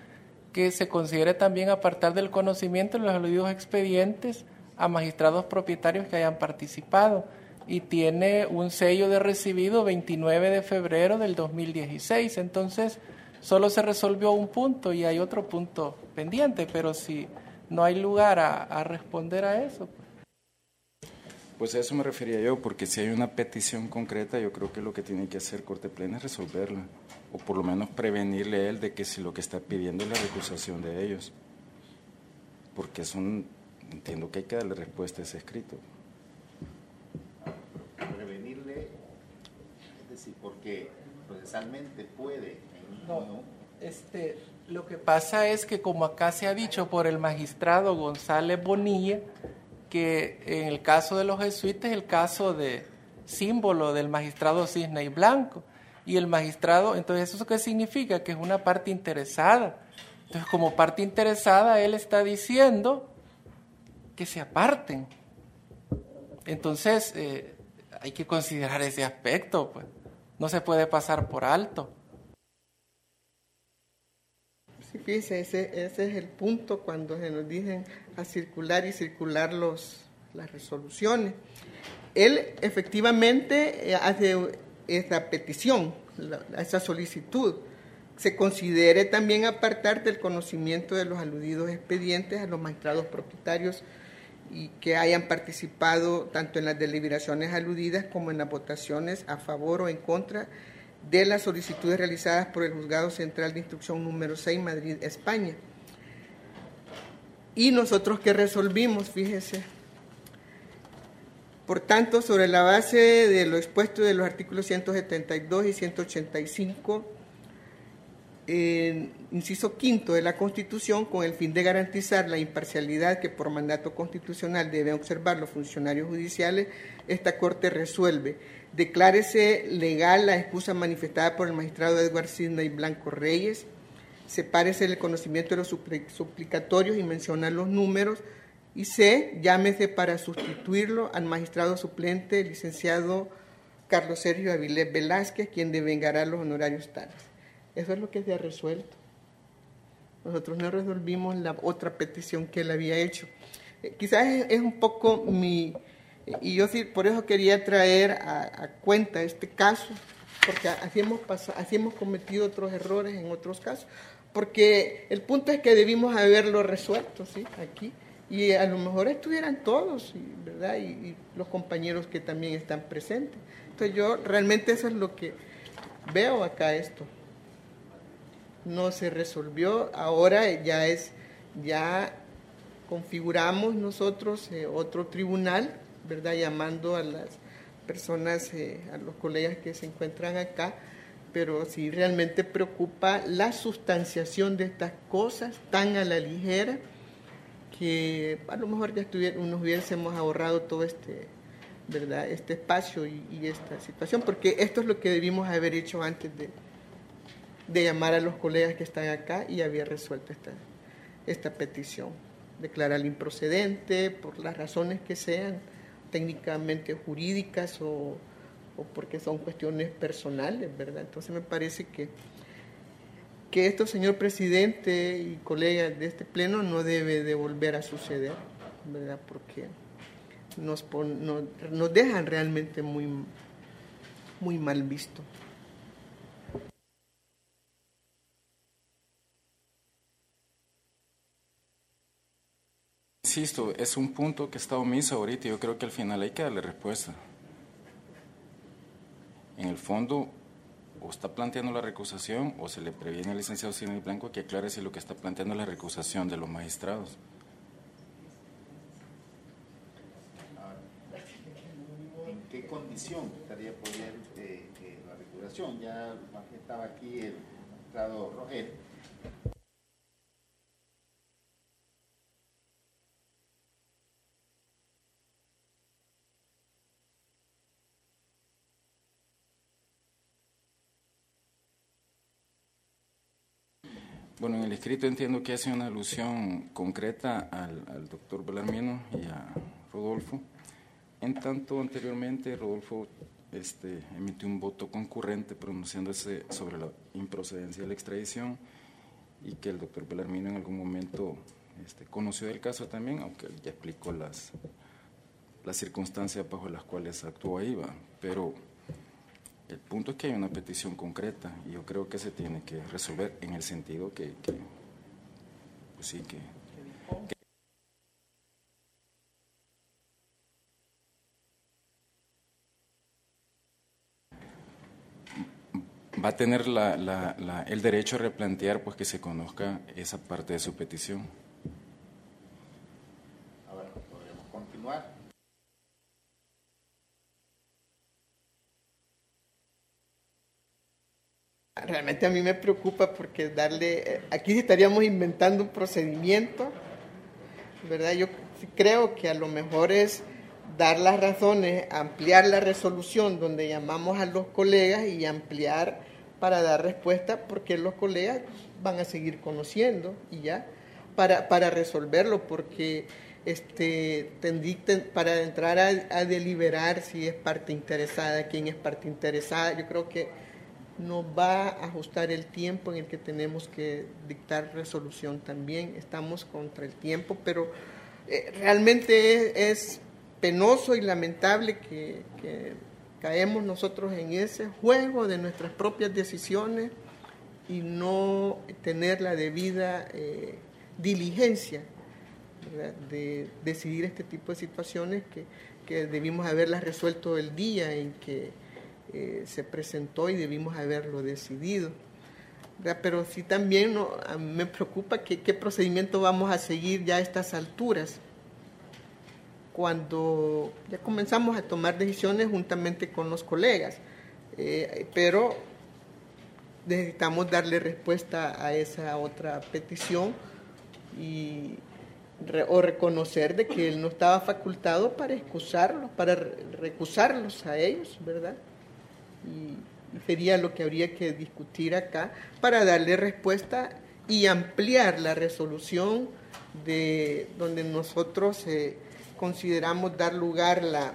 que se considere también apartar del conocimiento los aludidos expedientes a magistrados propietarios que hayan participado y tiene un sello de recibido 29 de febrero del 2016. Entonces, solo se resolvió un punto y hay otro punto pendiente, pero si no hay lugar a, responder a eso.
Pues a eso me refería yo, porque si hay una petición concreta, yo creo que lo que tiene que hacer Corte Plena es resolverla, o por lo menos prevenirle a él de que si lo que está pidiendo es la recusación de ellos, porque es un, entiendo que hay que darle respuesta a ese escrito.
Porque procesalmente puede.
No, este, lo que pasa es que como acá se ha dicho por el magistrado González Bonilla, que en el caso de los jesuitas es el caso de símbolo del magistrado Cisne y Blanco. Y el magistrado, entonces ¿eso qué significa? Que es una parte interesada. Entonces como parte interesada él está diciendo que se aparten. Entonces eh, hay que considerar ese aspecto. Pues no se puede pasar por alto.
Sí, fíjese, ese, es el punto cuando se nos dicen a circular y circular los, las resoluciones. Él efectivamente eh, hace esa petición, esa solicitud. Se considere también apartar del conocimiento de los aludidos expedientes a los magistrados propietarios y que hayan participado tanto en las deliberaciones aludidas como en las votaciones a favor o en contra de las solicitudes realizadas por el Juzgado Central de Instrucción número 6, Madrid, España. Y nosotros que resolvimos, fíjese, por tanto, sobre la base de lo expuesto de los artículos 172 y 185, inciso quinto de la Constitución, con el fin de garantizar la imparcialidad que por mandato constitucional deben observar los funcionarios judiciales, esta Corte resuelve. Declárese legal la excusa manifestada por el magistrado Edward Sidney Blanco Reyes, sepárese el conocimiento de los suplicatorios y menciona los números, y C, llámese para sustituirlo al magistrado suplente, licenciado Carlos Sergio Avilés Velázquez, quien devengará los honorarios tales. Eso es lo que se ha resuelto. Nosotros no resolvimos la otra petición que él había hecho. Eh, quizás es, un poco mi... Y yo sí, por eso quería traer a, cuenta este caso, porque así hemos, pasado, cometido otros errores en otros casos, porque el punto es que debimos haberlo resuelto, ¿sí? Aquí. Y a lo mejor estuvieran todos, ¿verdad? Y, y los compañeros que también están presentes. Entonces yo realmente eso es lo que veo acá esto no se resolvió, ahora ya es, ya configuramos nosotros eh, otro tribunal, ¿verdad? Llamando a las personas, eh, a los colegas que se encuentran acá, pero sí realmente preocupa la sustanciación de estas cosas tan a la ligera que a lo mejor ya nos hubiésemos ahorrado todo este, ¿verdad? este espacio y, y esta situación, porque esto es lo que debimos haber hecho antes de, de llamar a los colegas que están acá y había resuelto esta, esta petición. Declarar improcedente por las razones que sean, técnicamente jurídicas o, o, porque son cuestiones personales, ¿verdad? Entonces me parece que, que esto, señor presidente y colegas de este pleno, no debe de volver a suceder, ¿verdad? Porque nos, nos, nos dejan realmente muy, muy mal visto.
Insisto, es un punto que está omiso ahorita y yo creo que al final hay que darle respuesta. En el fondo, o está planteando la recusación o se le previene al licenciado Sidney Blanco que aclare si lo que está planteando es la recusación de los magistrados.
¿En qué condición estaría eh, eh, la recusación? Ya estaba aquí el magistrado Rogel
Bueno, en el escrito entiendo que hace una alusión concreta al, doctor Belarmino y a Rodolfo. En tanto, anteriormente Rodolfo este, emitió un voto concurrente pronunciándose sobre la improcedencia de la extradición y que el doctor Belarmino en algún momento este, conoció del caso también, aunque ya explicó las, las circunstancias bajo las cuales actuó ahí, pero el punto es que hay una petición concreta y yo creo que se tiene que resolver en el sentido que, pues sí, que, va a tener el derecho a replantear pues que se conozca esa parte de su petición.
Realmente a mí me preocupa porque darle, eh, aquí estaríamos inventando un procedimiento, ¿verdad? Yo creo que a lo mejor es dar las razones, ampliar la resolución donde llamamos a los colegas y ampliar para dar respuesta porque los colegas van a seguir conociendo y ya, para, para resolverlo, porque este, para entrar a deliberar si es parte interesada, quién es parte interesada, yo creo que nos va a ajustar el tiempo en el que tenemos que dictar resolución también. Estamos contra el tiempo, pero eh, realmente es, penoso y lamentable que, caemos nosotros en ese juego de nuestras propias decisiones y no tener la debida eh, diligencia de decidir este tipo de situaciones que, que debimos haberlas resuelto el día en que eh, se presentó y debimos haberlo decidido. Pero sí también me preocupa qué procedimiento vamos a seguir ya a estas alturas, cuando ya comenzamos a tomar decisiones juntamente con los colegas, eh, pero necesitamos darle respuesta a esa otra petición y o reconocer de que él no estaba facultado para excusarlos, para recusarlos a ellos, ¿verdad? Y, sería lo que habría que discutir acá para darle respuesta y ampliar la resolución de donde nosotros eh, consideramos dar lugar la,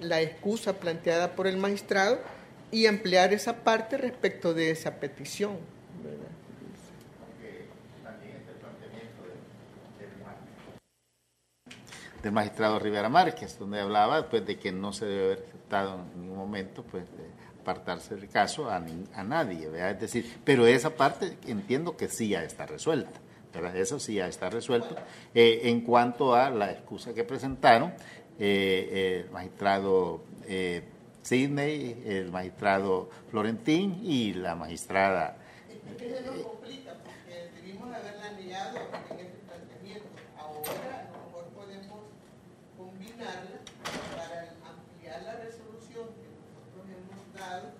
la excusa planteada por el magistrado y ampliar esa parte respecto de esa petición.
del magistrado Rivera Márquez, donde hablaba pues, de que no se debe haber aceptado en ningún momento pues, apartarse del caso a, nadie, Es decir, pero esa parte entiendo que sí ya está resuelta, ¿verdad? Eso sí ya está resuelto. Eh, en cuanto a la excusa que presentaron, eh, el magistrado eh, Sidney, el magistrado Florentín y la magistrada...
complica porque debimos haberla en este planteamiento. Ahora a lo mejor podemos combinarla pecado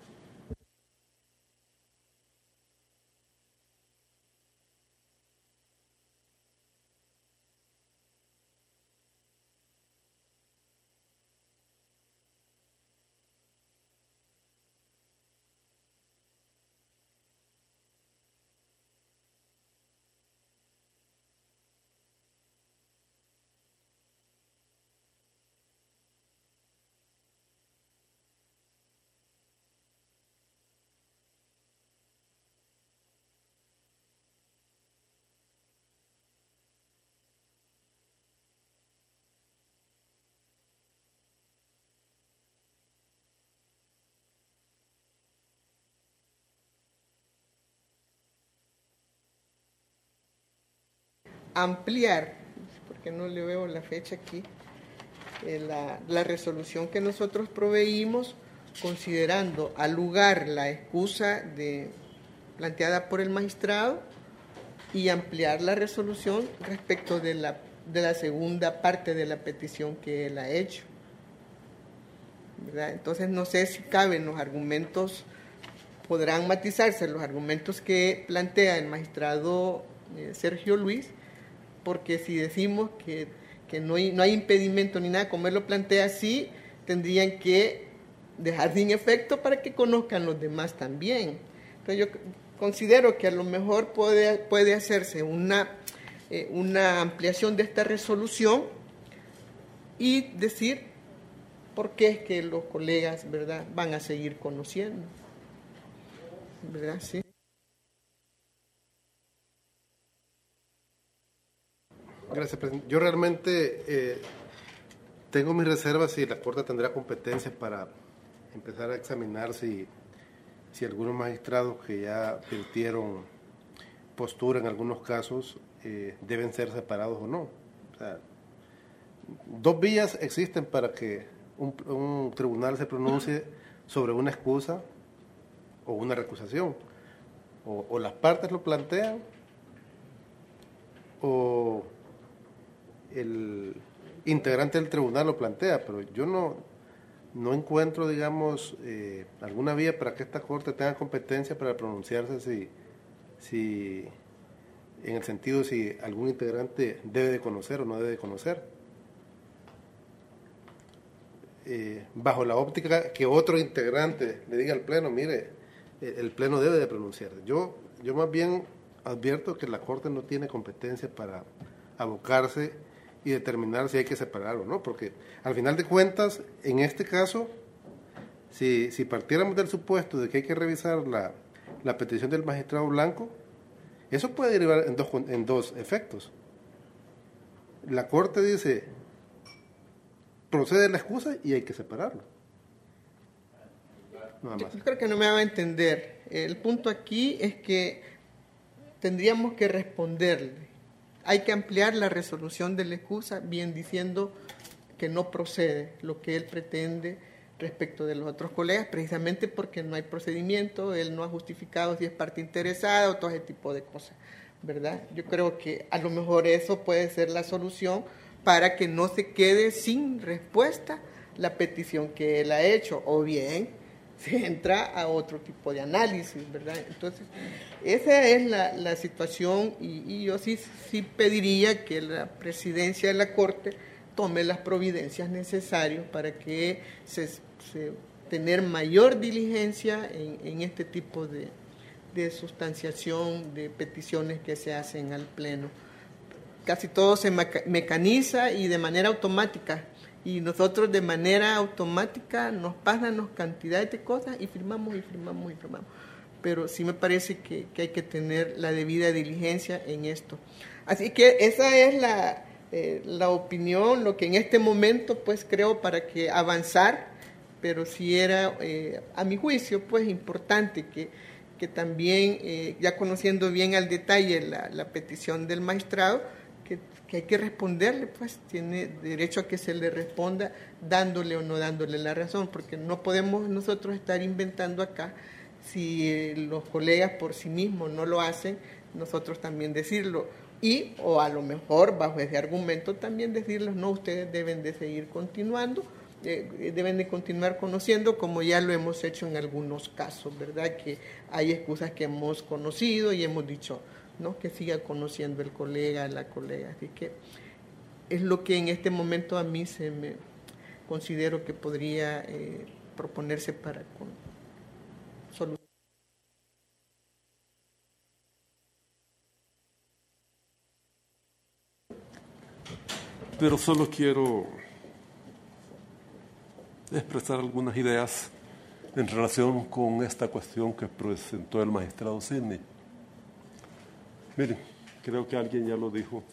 ampliar, porque no le veo la fecha aquí, eh, la, resolución que nosotros proveímos considerando al lugar la excusa de, planteada por el magistrado y ampliar la resolución respecto de la, de la segunda parte de la petición que él ha hecho. Entonces no sé si caben los argumentos, podrán matizarse los argumentos que plantea el magistrado eh, Sergio Luis porque si decimos que, no, hay, no hay impedimento ni nada, como él lo plantea así, tendrían que dejar sin efecto para que conozcan los demás también. Entonces yo considero que a lo mejor puede, puede hacerse una, eh, una ampliación de esta resolución y decir por qué es que los colegas ¿verdad? van a seguir conociendo. ¿Verdad? Sí.
Gracias, presidente. Yo realmente eh, tengo mis reservas si la Corte tendrá competencia para empezar a examinar si, si algunos magistrados que ya virtieron postura en algunos casos eh, deben ser separados o no. dos vías existen para que un, tribunal se pronuncie sobre una excusa o una recusación. o las partes lo plantean o el integrante del tribunal lo plantea, pero yo no, no encuentro, digamos, eh, alguna vía para que esta Corte tenga competencia para pronunciarse si, si, en el sentido si algún integrante debe de conocer o no debe de conocer. Eh, bajo la óptica que otro integrante le diga al Pleno, mire, eh, el Pleno debe de pronunciarse. Yo, yo más bien advierto que la Corte no tiene competencia para abocarse y determinar si hay que separarlo, ¿no? Porque al final de cuentas, en este caso, si, si partiéramos del supuesto de que hay que revisar la, la petición del magistrado blanco, eso puede derivar en dos, en dos efectos. La Corte dice, procede la excusa y hay que separarlo.
Yo creo que no me va a entender. El punto aquí es que tendríamos que responderle hay que ampliar la resolución de la excusa, bien diciendo que no procede lo que él pretende respecto de los otros colegas, precisamente porque no hay procedimiento, él no ha justificado si es parte interesada o todo ese tipo de cosas, ¿verdad? Yo creo que a lo mejor eso puede ser la solución para que no se quede sin respuesta la petición que él ha hecho, o bien se entra a otro tipo de análisis, ¿verdad? Entonces, esa es la, situación y, yo sí, sí pediría que la presidencia de la Corte tome las providencias necesarias para que se, tener mayor diligencia en, este tipo de, de sustanciación de peticiones que se hacen al Pleno. Casi todo se mecaniza y de manera automática y nosotros de manera automática nos pasan cantidades de cosas y firmamos y firmamos y firmamos. Pero sí me parece que, hay que tener la debida diligencia en esto. Así que esa es la, eh, la opinión, lo que en este momento pues creo para que avanzar, pero sí era eh, a mi juicio pues importante que, que también, eh, ya conociendo bien al detalle la, la petición del magistrado, que hay que responderle, pues tiene derecho a que se le responda dándole o no dándole la razón, porque no podemos nosotros estar inventando acá, si eh, los colegas por sí mismos no lo hacen, nosotros también decirlo. Y, o a lo mejor, bajo ese argumento, también decirles, no, ustedes deben de seguir continuando, eh, deben de continuar conociendo, como ya lo hemos hecho en algunos casos, ¿verdad? Que hay excusas que hemos conocido y hemos dicho, ¿no? que siga conociendo el colega, la colega. Así que es lo que en este momento a mí se me considero que podría eh, proponerse para solucionar.
Pero solo quiero expresar algunas ideas en relación con esta cuestión que presentó el magistrado Sidney. Miren, creo que alguien ya lo dijo.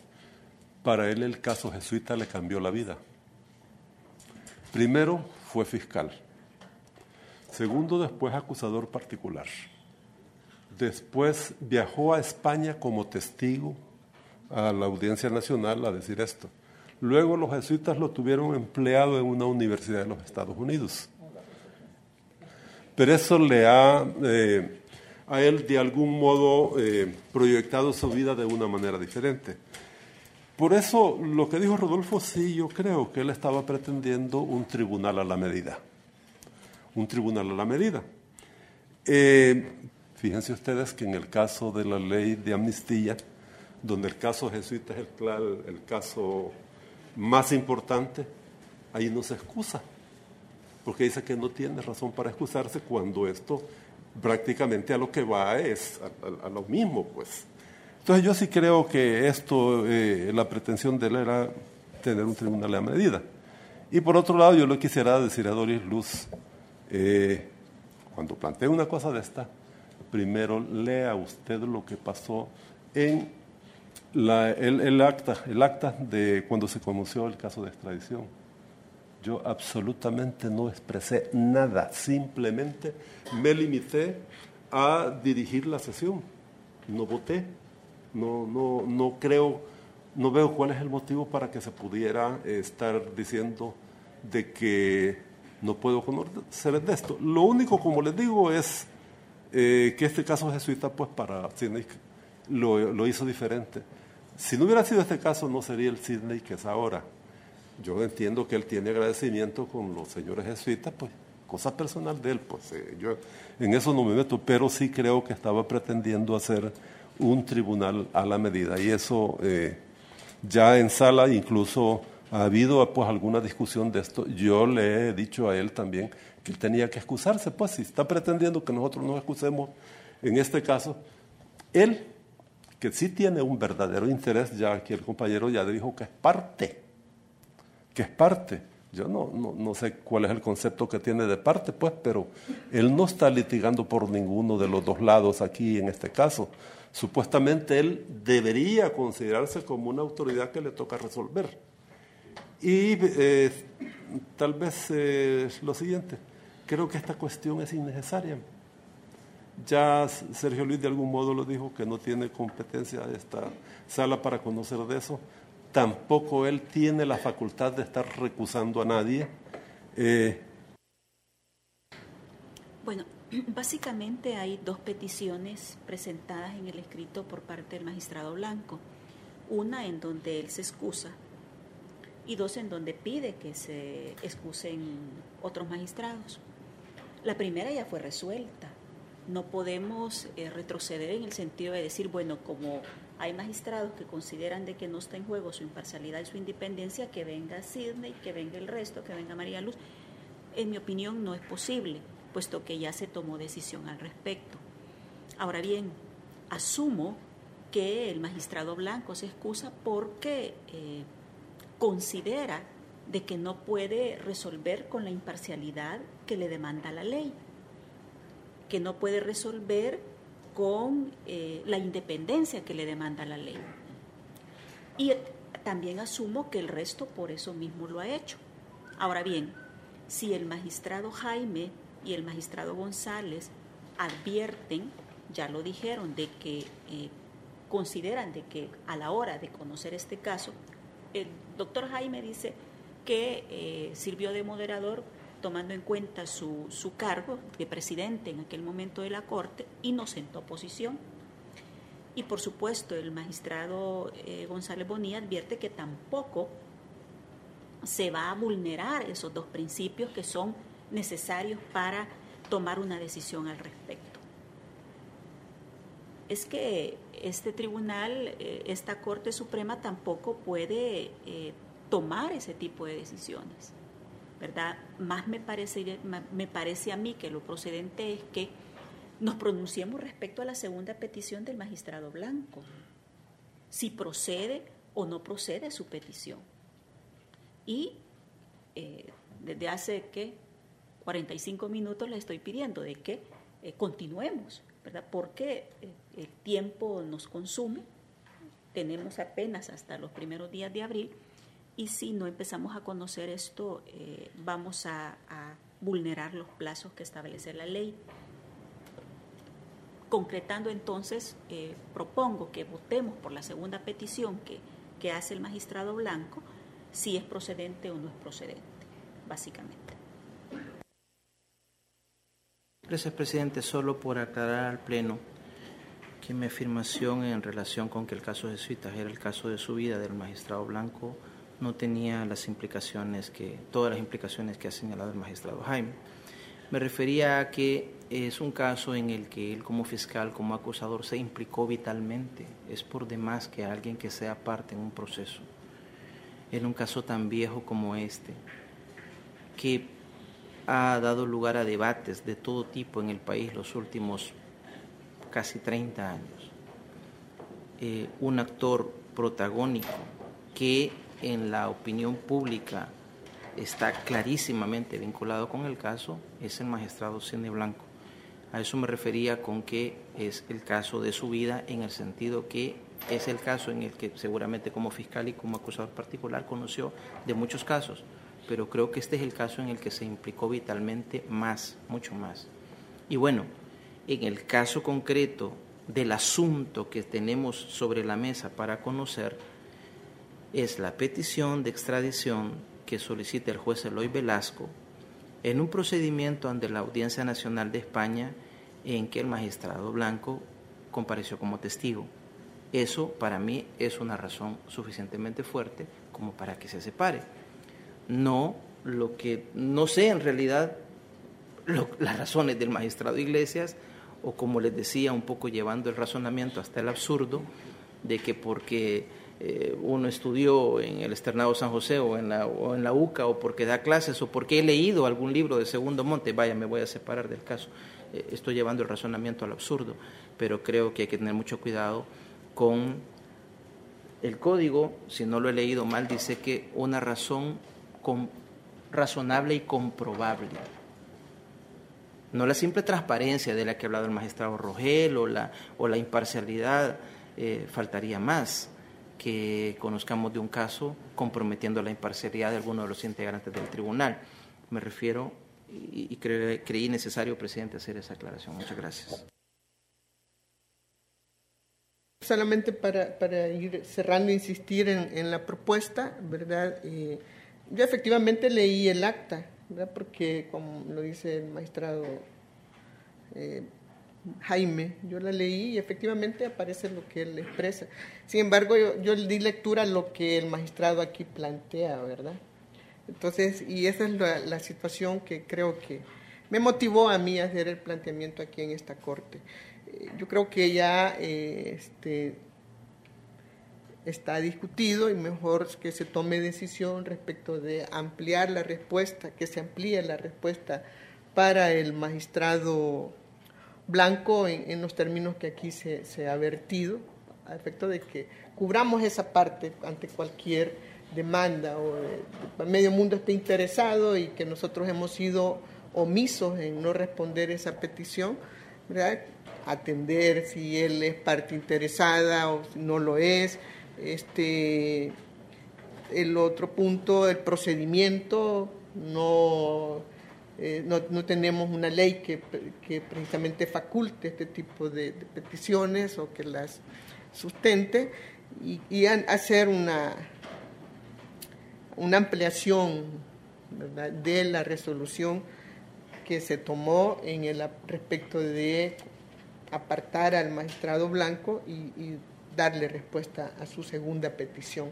Para él el caso jesuita le cambió la vida. Primero fue fiscal. Segundo, después acusador particular. Después viajó a España como testigo a la Audiencia Nacional a decir esto. Luego los jesuitas lo tuvieron empleado en una universidad de los Estados Unidos. Pero eso le ha eh, a él de algún modo eh, proyectado su vida de una manera diferente. Por eso lo que dijo Rodolfo, sí, yo creo que él estaba pretendiendo un tribunal a la medida. Un tribunal a la medida. Eh, fíjense ustedes que en el caso de la ley de amnistía, donde el caso jesuita es el, el caso más importante, ahí no se excusa, porque dice que no tiene razón para excusarse cuando esto prácticamente a lo que va es a, lo mismo, pues. Entonces yo sí creo que esto, eh, la pretensión de él era tener un tribunal a medida. Y por otro lado, yo le quisiera decir a Doris Luz, eh, cuando plantee una cosa de esta, primero lea usted lo que pasó en el, acta, el acta de cuando se conoció el caso de extradición. Yo absolutamente no expresé nada, simplemente me limité a dirigir la sesión. No voté, no, no, no creo, no veo cuál es el motivo para que se pudiera estar diciendo de que no puedo conocer de esto. Lo único, como les digo, es eh, que este caso jesuita, pues para Sidney lo, lo, hizo diferente. Si no hubiera sido este caso, no sería el Sidney que es ahora. Yo entiendo que él tiene agradecimiento con los señores jesuitas, pues cosa personal de él, pues eh, yo en eso no me meto, pero sí creo que estaba pretendiendo hacer un tribunal a la medida y eso eh, ya en sala incluso ha habido pues alguna discusión de esto. Yo le he dicho a él también que él tenía que excusarse, pues si está pretendiendo que nosotros nos excusemos en este caso, él, que sí tiene un verdadero interés, ya aquí el compañero ya dijo que es parte, que es parte. Yo no, no, no, sé cuál es el concepto que tiene de parte, pues, pero él no está litigando por ninguno de los dos lados aquí en este caso. Supuestamente él debería considerarse como una autoridad que le toca resolver y eh, tal vez eh, lo siguiente, creo que esta cuestión es innecesaria. Ya Sergio Luis de algún modo lo dijo que no tiene competencia esta sala para conocer de eso. Tampoco él tiene la facultad de estar recusando a nadie.
Eh, bueno, (clears throat) básicamente hay dos peticiones presentadas en el escrito por parte del magistrado Blanco. Una en donde él se excusa y dos en donde pide que se excusen otros magistrados. La primera ya fue resuelta. No podemos eh, retroceder en el sentido de decir, bueno, como hay magistrados que consideran de que no está en juego su imparcialidad y su independencia, que venga Sidney, que venga el resto, que venga María Luz. En mi opinión no es posible, puesto que ya se tomó decisión al respecto. Ahora bien, asumo que el magistrado Blanco se excusa porque eh, considera de que no puede resolver con la imparcialidad que le demanda la ley, que no puede resolver con eh, la independencia que le demanda la ley. Y también asumo que el resto por eso mismo lo ha hecho. Ahora bien, si el magistrado Jaime y el magistrado González advierten, ya lo dijeron, de que eh, consideran de que a la hora de conocer este caso el doctor Jaime dice que eh, sirvió de moderador tomando en cuenta su, cargo de presidente en aquel momento de la Corte y no sentó posición. Y por supuesto el magistrado eh, González Bonilla advierte que tampoco se va a vulnerar esos dos principios que son necesarios para tomar una decisión al respecto. Es que este tribunal, eh, esta Corte Suprema tampoco puede eh, tomar ese tipo de decisiones, ¿verdad? Más me parece, me parece a mí que lo procedente es que nos pronunciemos respecto a la segunda petición del magistrado Blanco, si procede o no procede su petición. Y eh, desde hace que 45 minutos le estoy pidiendo de que continuemos ¿verdad? Porque eh, el tiempo nos consume, tenemos apenas hasta los primeros días de abril y si no empezamos a conocer esto, eh, vamos a, vulnerar los plazos que establece la ley. Concretando entonces, eh, propongo que votemos por la segunda petición que, que hace el magistrado Blanco, si es procedente o no es procedente, básicamente.
Gracias, presidente. Solo por aclarar al Pleno que mi afirmación en relación con que el caso de Jesuitas era el caso de su vida del magistrado Blanco no tenía las implicaciones que, todas las implicaciones que ha señalado el magistrado Jaime. Me refería a que es un caso en el que él como fiscal, como acusador, se implicó vitalmente. Es por demás que alguien que sea parte en un proceso, en un caso tan viejo como este, que ha dado lugar a debates de todo tipo en el país los últimos casi 30 años. Eh, un actor protagónico que en la opinión pública está clarísimamente vinculado con el caso es el magistrado Cine Blanco. A eso me refería con que es el caso de su vida en el sentido que es el caso en el que seguramente como fiscal y como acusador particular conoció de muchos casos, pero creo que este es el caso en el que se implicó vitalmente más, mucho más. Y bueno, en el caso concreto del asunto que tenemos sobre la mesa para conocer, es la petición de extradición que solicita el juez Eloy Velasco en un procedimiento ante la Audiencia Nacional de España en que el magistrado Blanco compareció como testigo. Eso para mí es una razón suficientemente fuerte como para que se separe. No lo que no sé en realidad las razones del magistrado Iglesias o como les decía un poco llevando el razonamiento hasta el absurdo de que porque eh, uno estudió en el Externado San José o en, la, o en la UCA o porque da clases o porque he leído algún libro de Segundo Monte, vaya, me voy a separar del caso. Eh, estoy llevando el razonamiento al absurdo, pero creo que hay que tener mucho cuidado con el código, si no lo he leído mal, dice que una razón razonable y comprobable. No la simple transparencia de la que ha hablado el magistrado Rogel o la, o la imparcialidad, eh, faltaría más que conozcamos de un caso comprometiendo la imparcialidad de alguno de los integrantes del tribunal. Me refiero y, creí necesario, presidente, hacer esa aclaración. Muchas gracias.
Solamente para, ir cerrando, insistir en, la propuesta, ¿verdad? Eh, yo efectivamente leí el acta, ¿verdad? Porque, como lo dice el magistrado eh, Jaime, yo la leí y efectivamente aparece lo que él expresa. Sin embargo, yo, yo di lectura a lo que el magistrado aquí plantea, ¿verdad? Entonces, y esa es la, situación que creo que me motivó a mí a hacer el planteamiento aquí en esta corte. Eh, yo creo que ya eh, este, está discutido y mejor que se tome decisión respecto de ampliar la respuesta, que se amplíe la respuesta para el magistrado blanco en, los términos que aquí se, se ha vertido, a efecto de que cubramos esa parte ante cualquier demanda o el medio mundo esté interesado y que nosotros hemos sido omisos en no responder esa petición, atender si él es parte interesada o si no lo es. Este, el otro punto, el procedimiento, no, eh, no, tenemos una ley que, que, precisamente faculte este tipo de, peticiones o que las sustente y, y hacer una una ampliación de la resolución que se tomó en el respecto de apartar al magistrado blanco y, darle respuesta a su segunda petición.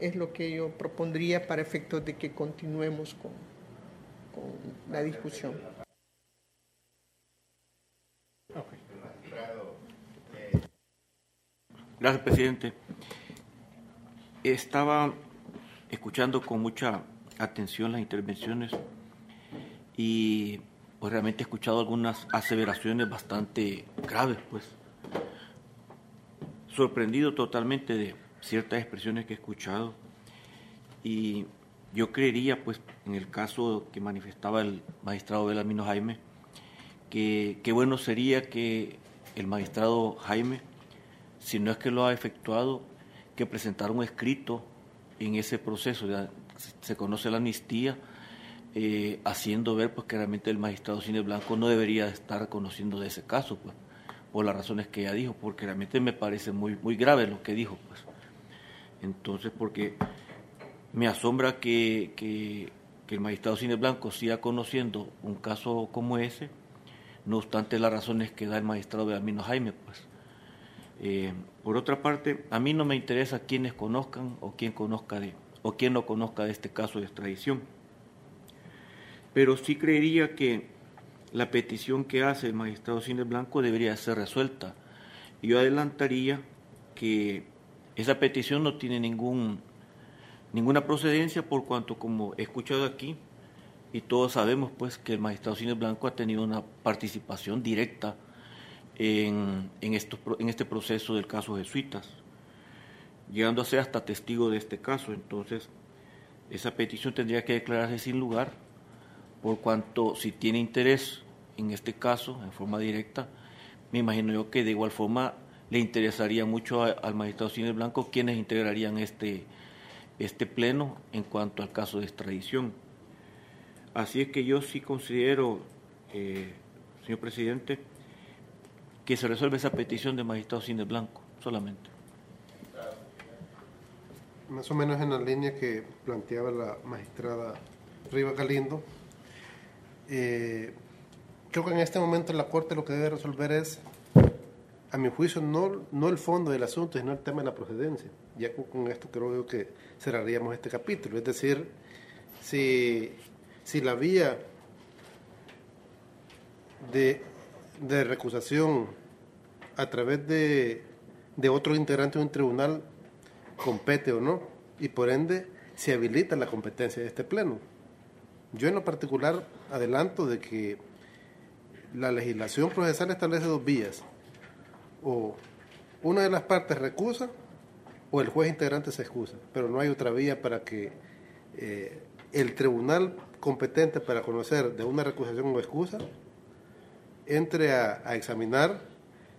Es lo que yo propondría para efectos de que continuemos con, con la discusión.
Gracias, presidente. Estaba escuchando con mucha atención las intervenciones y pues realmente he escuchado algunas aseveraciones bastante graves, pues sorprendido totalmente de ciertas expresiones que he escuchado y yo creería, pues, en el caso que manifestaba el magistrado Belamino Jaime, que, que bueno sería que el magistrado Jaime, si no es que lo ha efectuado, que presentara un escrito en ese proceso, se conoce la amnistía, eh, haciendo ver pues que realmente el magistrado Cine Blanco no debería estar conociendo de ese caso, pues, por las razones que ella dijo, porque realmente me parece muy, muy grave lo que dijo, pues. Entonces, porque me asombra que, el magistrado Cine Blanco siga conociendo un caso como ese, no obstante las razones que da el magistrado Belamino Jaime, pues. Eh, por otra parte, a mí no me interesa quienes conozcan o quién conozca de o quien no conozca de este caso de extradición. Pero sí creería que la petición que hace el magistrado Cine Blanco debería ser resuelta. Yo adelantaría que esa petición no tiene ningún, ninguna procedencia por cuanto, como he escuchado aquí, y todos sabemos pues que el magistrado Cine Blanco ha tenido una participación directa en, en, en este proceso del caso jesuitas, llegando a ser hasta testigo de este caso. Entonces, esa petición tendría que declararse sin lugar, por cuanto si tiene interés en este caso, en forma directa, me imagino yo que de igual forma le interesaría mucho al magistrado Cine Blanco quienes integrarían este, este pleno en cuanto al caso de extradición. Así es que yo sí considero, eh, señor presidente, que se resuelve esa petición de magistrado Cine Blanco solamente.
Más o menos en la línea que planteaba la magistrada Riva Galindo. Eh, creo que en este momento la Corte lo que debe resolver es, a mi juicio, no, no el fondo del asunto, sino el tema de la procedencia. Ya con, esto creo que cerraríamos este capítulo. Es decir, si, si la vía de, de recusación a través de, de otro integrante de un tribunal compete o no, y por ende se habilita la competencia de este pleno. Yo en lo particular adelanto de que la legislación procesal establece dos vías. O una de las partes recusa o el juez integrante se excusa, pero no hay otra vía para que eh, el tribunal competente para conocer de una recusación o excusa entre a, examinar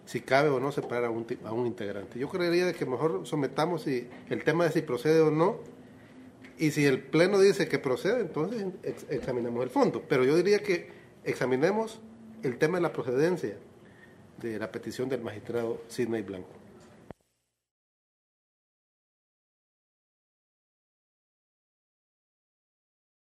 si cabe o no separar a un, integrante. Yo creería que mejor sometamos si, el tema de si procede o no, y si el Pleno dice que procede, entonces examinamos el fondo. Pero yo diría que examinemos el tema de la procedencia de la petición del magistrado Sidney Blanco.